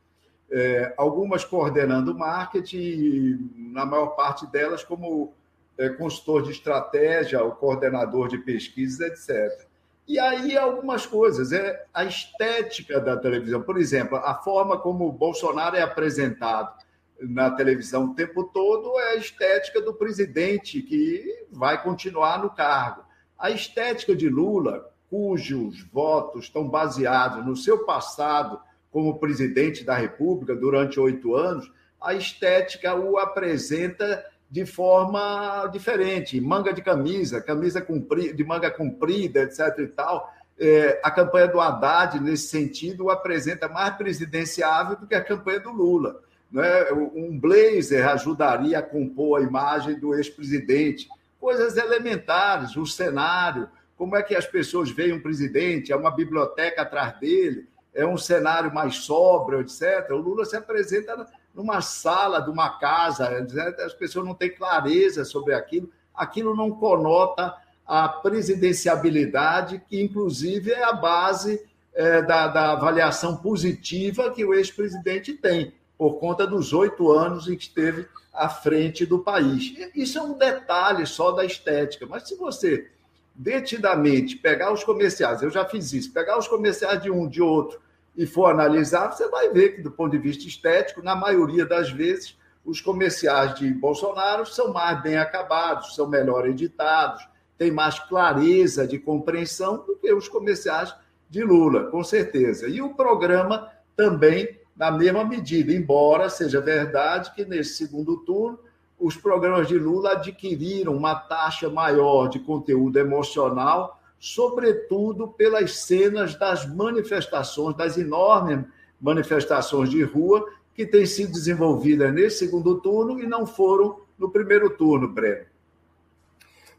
É, algumas coordenando marketing, na maior parte delas como é, consultor de estratégia, o coordenador de pesquisas, etc. E aí algumas coisas, é a estética da televisão, por exemplo, a forma como o Bolsonaro é apresentado na televisão o tempo todo é a estética do presidente que vai continuar no cargo. A estética de Lula, cujos votos estão baseados no seu passado como presidente da República durante oito anos, a estética o apresenta de forma diferente, manga de camisa, camisa de manga comprida, etc. e tal. É, a campanha do Haddad, nesse sentido, o apresenta mais presidenciável do que a campanha do Lula. Né? Um blazer ajudaria a compor a imagem do ex-presidente. Coisas elementares, o cenário, como é que as pessoas veem um presidente, é uma biblioteca atrás dele, é um cenário mais sóbrio, etc. O Lula se apresenta numa sala de uma casa, as pessoas não têm clareza sobre aquilo, aquilo não conota a presidenciabilidade, que inclusive é a base é, da, da avaliação positiva que o ex-presidente tem, por conta dos oito anos em que esteve à frente do país. Isso é um detalhe só da estética, mas se você detidamente pegar os comerciais, eu já fiz isso, pegar os comerciais de um, de outro e for analisar, você vai ver que, do ponto de vista estético, na maioria das vezes, os comerciais de Bolsonaro são mais bem acabados, são melhor editados, têm mais clareza de compreensão do que os comerciais de Lula, com certeza. E o programa também, na mesma medida, embora seja verdade que nesse segundo turno os programas de Lula adquiriram uma taxa maior de conteúdo emocional, sobretudo pelas cenas das manifestações, das enormes manifestações de rua que têm sido desenvolvidas nesse segundo turno e não foram no primeiro turno, Breno.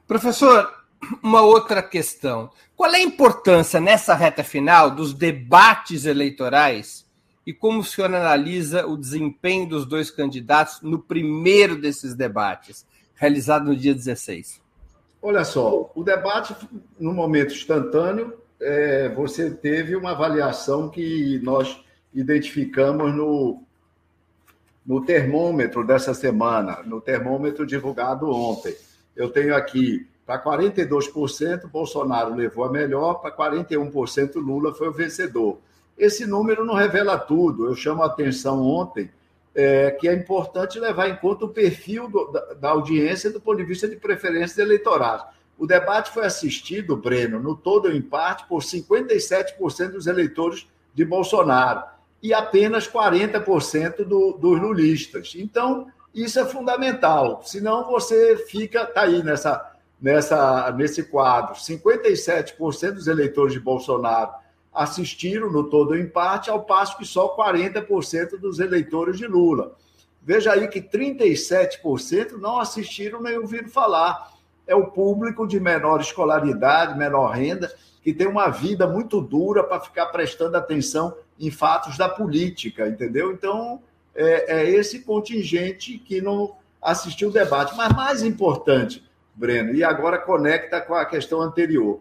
Professor, uma outra questão. Qual é a importância nessa reta final dos debates eleitorais e como o senhor analisa o desempenho dos dois candidatos no primeiro desses debates, realizado no dia 16? Olha só, o debate, no momento instantâneo, é, você teve uma avaliação que nós identificamos no, no termômetro dessa semana, no termômetro divulgado ontem. Eu tenho aqui para 42%, Bolsonaro levou a melhor, para 41%, Lula foi o vencedor. Esse número não revela tudo. Eu chamo a atenção ontem é, que é importante levar em conta o perfil do, da, da, audiência do ponto de vista de preferências eleitorais. O debate foi assistido, Breno, no todo em parte, por 57% dos eleitores de Bolsonaro e apenas 40% do, dos lulistas. Então, isso é fundamental. Senão você fica, está aí nessa nessa, nesse quadro. 57% dos eleitores de Bolsonaro assistiram no todo empate, ao passo que só 40% dos eleitores de Lula. Veja aí que 37% não assistiram nem ouviram falar. É o público de menor escolaridade, menor renda, que tem uma vida muito dura para ficar prestando atenção em fatos da política, entendeu? Então, é, é esse contingente que não assistiu o debate. Mas mais importante, Breno, e agora conecta com a questão anterior.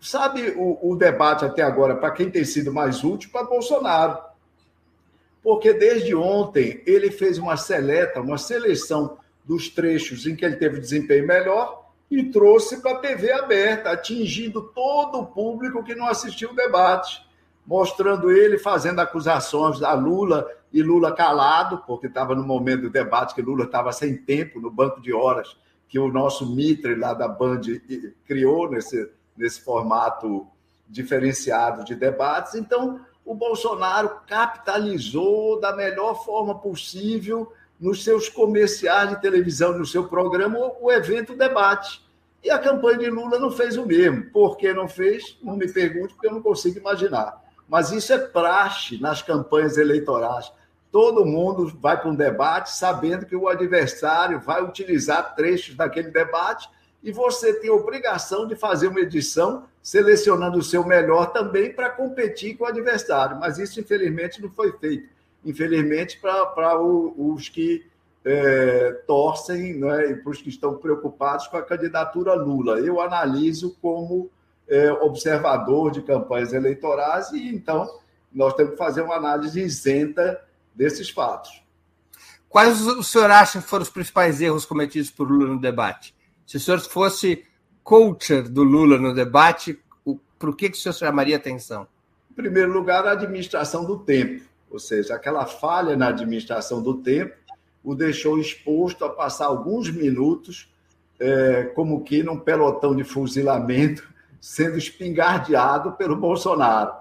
Sabe o, o debate até agora, para quem tem sido mais útil? Para Bolsonaro. Porque desde ontem ele fez uma seleta, uma seleção dos trechos em que ele teve desempenho melhor e trouxe para a TV aberta, atingindo todo o público que não assistiu o debate, mostrando ele fazendo acusações a Lula e Lula calado, porque estava no momento do debate que Lula estava sem tempo no banco de horas que o nosso Mitre lá da Band criou nesse, nesse formato diferenciado de debates. Então, o Bolsonaro capitalizou da melhor forma possível nos seus comerciais de televisão, no seu programa, o evento debate. E a campanha de Lula não fez o mesmo. Por que não fez? Não me pergunte, porque eu não consigo imaginar. Mas isso é praxe nas campanhas eleitorais todo mundo vai para um debate sabendo que o adversário vai utilizar trechos daquele debate e você tem obrigação de fazer uma edição selecionando o seu melhor também para competir com o adversário. Mas isso, infelizmente, não foi feito. Infelizmente, para os que é, torcem né, e para os que estão preocupados com a candidatura Lula. Eu analiso como é, observador de campanhas eleitorais e, então, nós temos que fazer uma análise isenta desses fatos. Quais o senhor acha que foram os principais erros cometidos por Lula no debate? Se o senhor fosse coacher do Lula no debate, por que, que o senhor chamaria atenção? Em primeiro lugar, a administração do tempo, ou seja, aquela falha na administração do tempo o deixou exposto a passar alguns minutos, é, como que num pelotão de fuzilamento, sendo espingardeado pelo Bolsonaro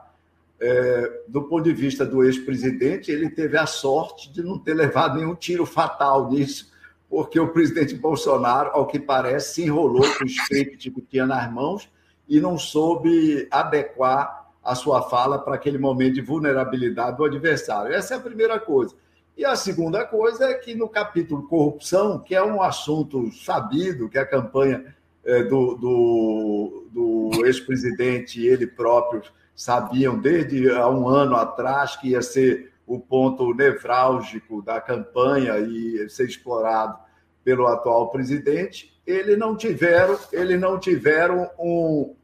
é, do ponto de vista do ex-presidente, ele teve a sorte de não ter levado nenhum tiro fatal nisso, porque o presidente Bolsonaro, ao que parece, se enrolou com o script que tinha nas mãos e não soube adequar a sua fala para aquele momento de vulnerabilidade do adversário. Essa é a primeira coisa. E a segunda coisa é que no capítulo corrupção, que é um assunto sabido, que a campanha é, do, do, do ex-presidente, ele próprio, sabiam desde há um ano atrás que ia ser o ponto nevrálgico da campanha e ser explorado pelo atual presidente, ele não tiveram, ele não tiveram um,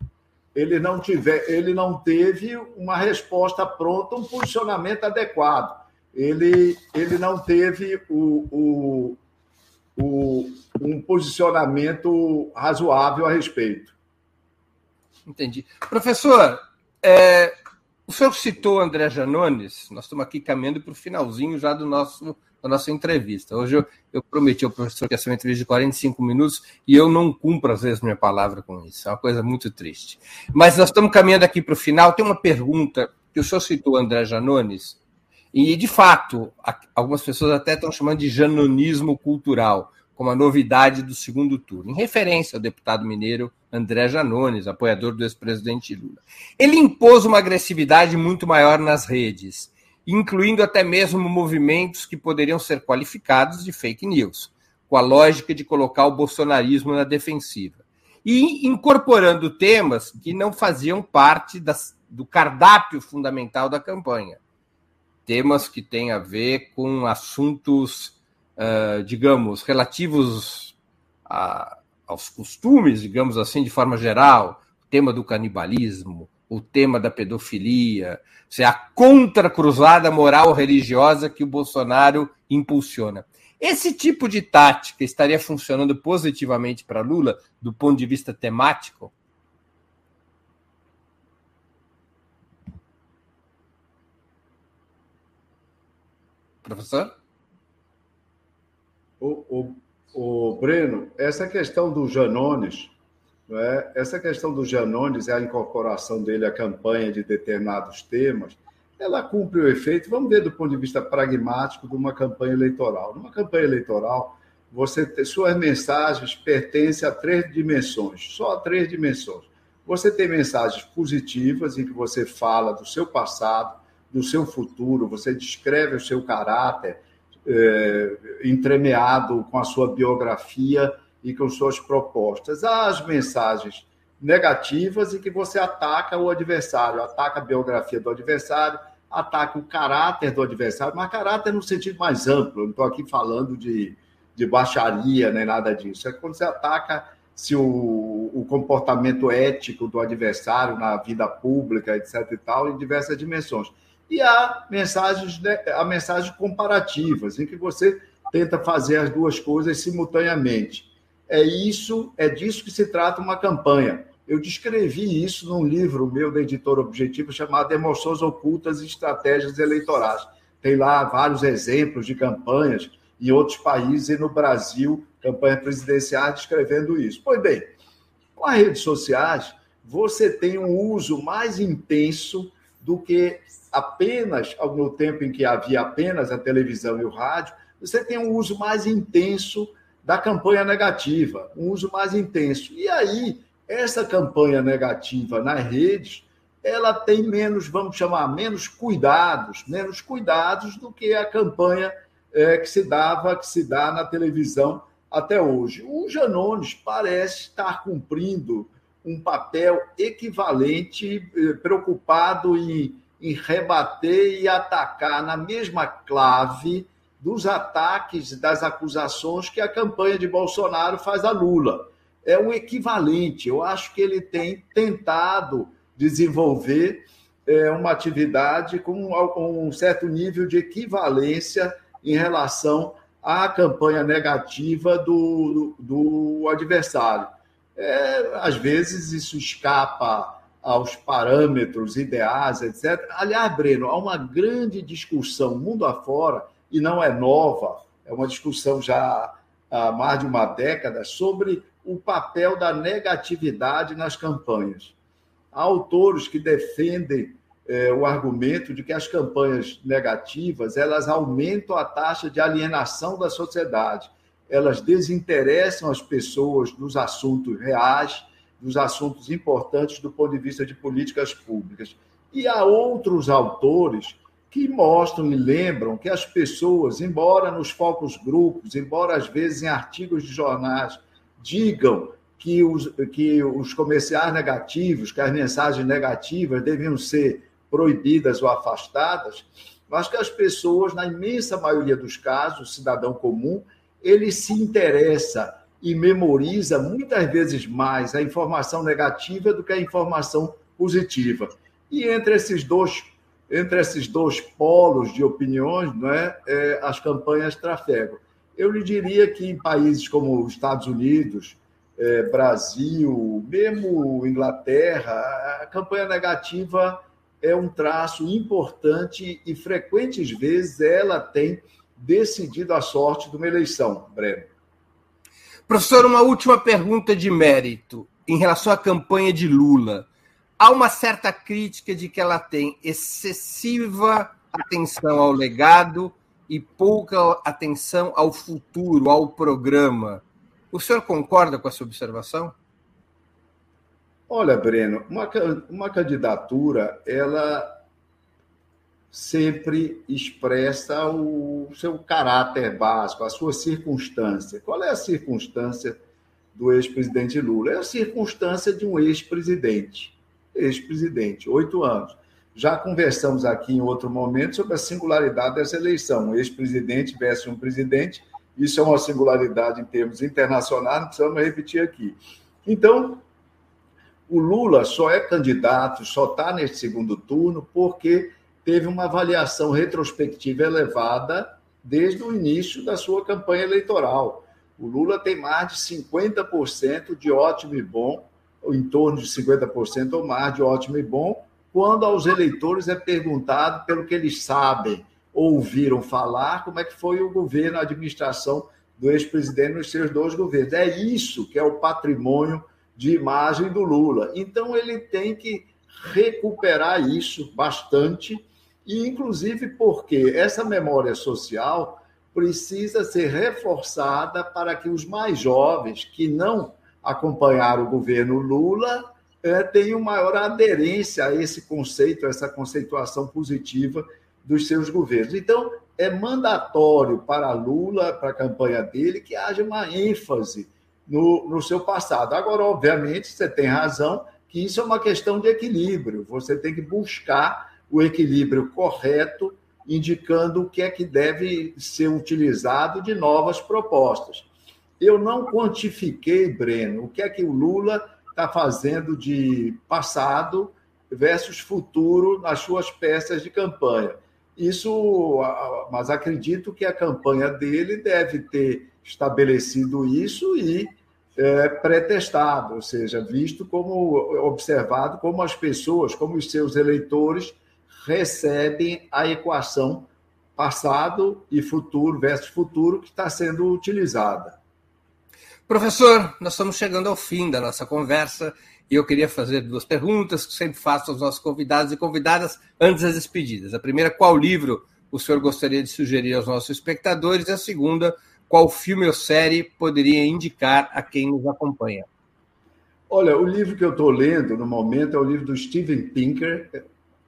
ele não tiver, ele não teve uma resposta pronta, um posicionamento adequado. Ele, ele não teve o, o, o, um posicionamento razoável a respeito. Entendi. Professor, é, o senhor citou André Janones, nós estamos aqui caminhando para o finalzinho já do nosso, da nossa entrevista. Hoje eu, eu prometi ao professor que ia ser uma entrevista de 45 minutos e eu não cumpro, às vezes, minha palavra com isso. É uma coisa muito triste. Mas nós estamos caminhando aqui para o final. Tem uma pergunta que o senhor citou André Janones, e, de fato, algumas pessoas até estão chamando de janonismo cultural como a novidade do segundo turno, em referência ao deputado mineiro André Janones, apoiador do ex-presidente Lula. Ele impôs uma agressividade muito maior nas redes, incluindo até mesmo movimentos que poderiam ser qualificados de fake news, com a lógica de colocar o bolsonarismo na defensiva, e incorporando temas que não faziam parte das, do cardápio fundamental da campanha. Temas que têm a ver com assuntos uh, digamos, relativos a, aos costumes, digamos assim, de forma geral, o tema do canibalismo, o tema da pedofilia, se a contracruzada moral religiosa que o Bolsonaro impulsiona. Esse tipo de tática estaria funcionando positivamente para Lula do ponto de vista temático? Professor? O, o, o Breno, essa questão do Janones, é? essa questão do Janones e a incorporação dele à campanha de determinados temas, ela cumpre o efeito, vamos ver do ponto de vista pragmático, de uma campanha eleitoral. Numa campanha eleitoral, você tem, suas mensagens pertencem a três dimensões, só a três dimensões. Você tem mensagens positivas, em que você fala do seu passado, do seu futuro, você descreve o seu caráter, é, entremeado com a sua biografia e com suas propostas. As mensagens negativas e que você ataca o adversário, ataca a biografia do adversário, ataca o caráter do adversário, mas caráter no sentido mais amplo. não estou aqui falando de, de baixaria nem nada disso. É quando você ataca se o, o comportamento ético do adversário na vida pública, etc. e tal, em diversas dimensões e há mensagens, há mensagens comparativas, em que você tenta fazer as duas coisas simultaneamente. É isso, é disso que se trata uma campanha. Eu descrevi isso num livro meu da editora Objetivo chamado Emoções Ocultas e Estratégias Eleitorais. Tem lá vários exemplos de campanhas em outros países e no Brasil, campanha presidencial descrevendo isso. Pois bem, com as redes sociais, você tem um uso mais intenso do que apenas, no tempo em que havia apenas a televisão e o rádio, você tem um uso mais intenso da campanha negativa, um uso mais intenso. E aí, essa campanha negativa nas redes, ela tem menos, vamos chamar, menos cuidados, menos cuidados do que a campanha é, que se dava, que se dá na televisão até hoje. O Janones parece estar cumprindo um papel equivalente, eh, preocupado em em rebater e atacar na mesma clave dos ataques, das acusações que a campanha de Bolsonaro faz a Lula. É um equivalente. Eu acho que ele tem tentado desenvolver é, uma atividade com um certo nível de equivalência em relação à campanha negativa do, do, do adversário. É, às vezes isso escapa aos parâmetros ideais, etc. Aliás, Breno, há uma grande discussão mundo afora, e não é nova, é uma discussão já há mais de uma década, sobre o papel da negatividade nas campanhas. Há autores que defendem é, o argumento de que as campanhas negativas elas aumentam a taxa de alienação da sociedade, elas desinteressam as pessoas dos assuntos reais dos assuntos importantes do ponto de vista de políticas públicas. E há outros autores que mostram e lembram que as pessoas, embora nos focos grupos, embora às vezes em artigos de jornais, digam que os, que os comerciais negativos, que as mensagens negativas deviam ser proibidas ou afastadas, mas que as pessoas, na imensa maioria dos casos, o cidadão comum, ele se interessa e memoriza muitas vezes mais a informação negativa do que a informação positiva. E entre esses dois, entre esses dois polos de opiniões, não é, é as campanhas trafegam. Eu lhe diria que em países como os Estados Unidos, é, Brasil, mesmo Inglaterra, a campanha negativa é um traço importante e frequentes vezes ela tem decidido a sorte de uma eleição, Breno. Professor, uma última pergunta de mérito em relação à campanha de Lula. Há uma certa crítica de que ela tem excessiva atenção ao legado e pouca atenção ao futuro, ao programa. O senhor concorda com essa observação? Olha, Breno, uma, uma candidatura, ela sempre expressa o seu caráter básico, a sua circunstância. Qual é a circunstância do ex-presidente Lula? É a circunstância de um ex-presidente. Ex-presidente, oito anos. Já conversamos aqui em outro momento sobre a singularidade dessa eleição. Ex-presidente versus um presidente isso é uma singularidade em termos internacionais, não precisamos repetir aqui. Então, o Lula só é candidato, só está nesse segundo turno, porque teve uma avaliação retrospectiva elevada desde o início da sua campanha eleitoral. O Lula tem mais de 50% de ótimo e bom, em torno de 50% ou mais de ótimo e bom, quando aos eleitores é perguntado pelo que eles sabem, ouviram falar como é que foi o governo, a administração do ex-presidente nos seus dois governos. É isso que é o patrimônio de imagem do Lula. Então ele tem que recuperar isso bastante e inclusive porque essa memória social precisa ser reforçada para que os mais jovens que não acompanharam o governo Lula é, tenham maior aderência a esse conceito, a essa conceituação positiva dos seus governos. Então, é mandatório para Lula, para a campanha dele, que haja uma ênfase no, no seu passado. Agora, obviamente, você tem razão que isso é uma questão de equilíbrio. Você tem que buscar o equilíbrio correto, indicando o que é que deve ser utilizado de novas propostas. Eu não quantifiquei, Breno, o que é que o Lula está fazendo de passado versus futuro nas suas peças de campanha. Isso, mas acredito que a campanha dele deve ter estabelecido isso e é, pré-testado, ou seja, visto como observado como as pessoas, como os seus eleitores recebem a equação passado e futuro versus futuro que está sendo utilizada. Professor, nós estamos chegando ao fim da nossa conversa e eu queria fazer duas perguntas que sempre faço aos nossos convidados e convidadas antes das despedidas. A primeira, qual livro o senhor gostaria de sugerir aos nossos espectadores? E a segunda, qual filme ou série poderia indicar a quem nos acompanha? Olha, o livro que eu estou lendo no momento é o livro do Steven Pinker,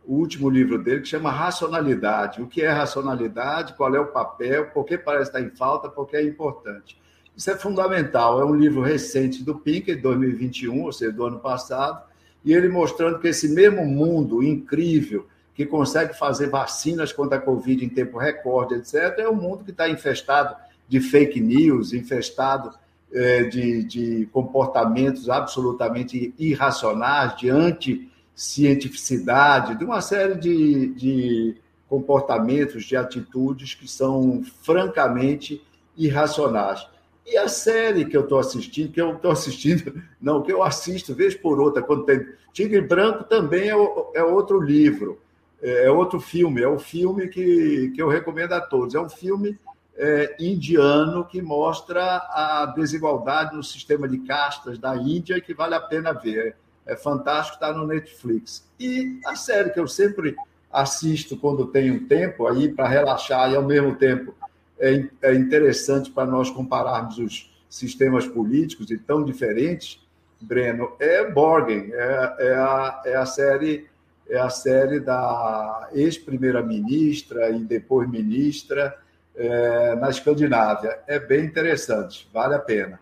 o último livro dele, que chama Racionalidade. O que é racionalidade? Qual é o papel? Por que parece estar em falta? Por que é importante? Isso é fundamental. É um livro recente do Pinker, de 2021, ou seja, do ano passado, e ele mostrando que esse mesmo mundo incrível que consegue fazer vacinas contra a Covid em tempo recorde, etc., é um mundo que está infestado de fake news, infestado é, de, de comportamentos absolutamente irracionais, de anti-cientificidade, de uma série de, de comportamentos, de atitudes que são francamente irracionais. E a série que eu estou assistindo, que eu estou assistindo, não, que eu assisto vez por outra, quando tem. Tigre Branco também é, é outro livro, é, é outro filme, é um filme que, que eu recomendo a todos. É um filme é, indiano que mostra a desigualdade no sistema de castas da Índia e que vale a pena ver. É, é fantástico, está no Netflix. E a série que eu sempre assisto quando tenho tempo aí para relaxar e ao mesmo tempo é, é interessante para nós compararmos os sistemas políticos e tão diferentes, Breno, é Borgen, é, é, a, é a série é a série da ex-primeira-ministra e depois ministra é, na Escandinávia. É bem interessante, vale a pena.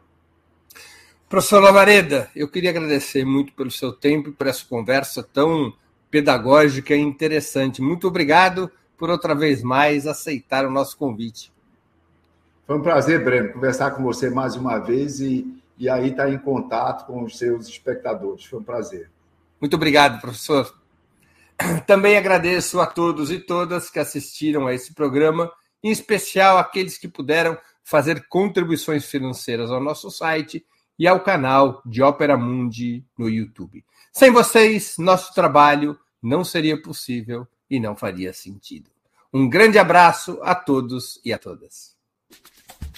Professor Lavareda, eu queria agradecer muito pelo seu tempo e por essa conversa tão pedagógica e interessante. Muito obrigado por outra vez mais aceitar o nosso convite. Foi um prazer, Breno, conversar com você mais uma vez e, e aí estar tá em contato com os seus espectadores. Foi um prazer. Muito obrigado, professor. Também agradeço a todos e todas que assistiram a esse programa, em especial aqueles que puderam fazer contribuições financeiras ao nosso site e ao canal de Ópera Mundi no YouTube. Sem vocês, nosso trabalho não seria possível e não faria sentido. Um grande abraço a todos e a todas.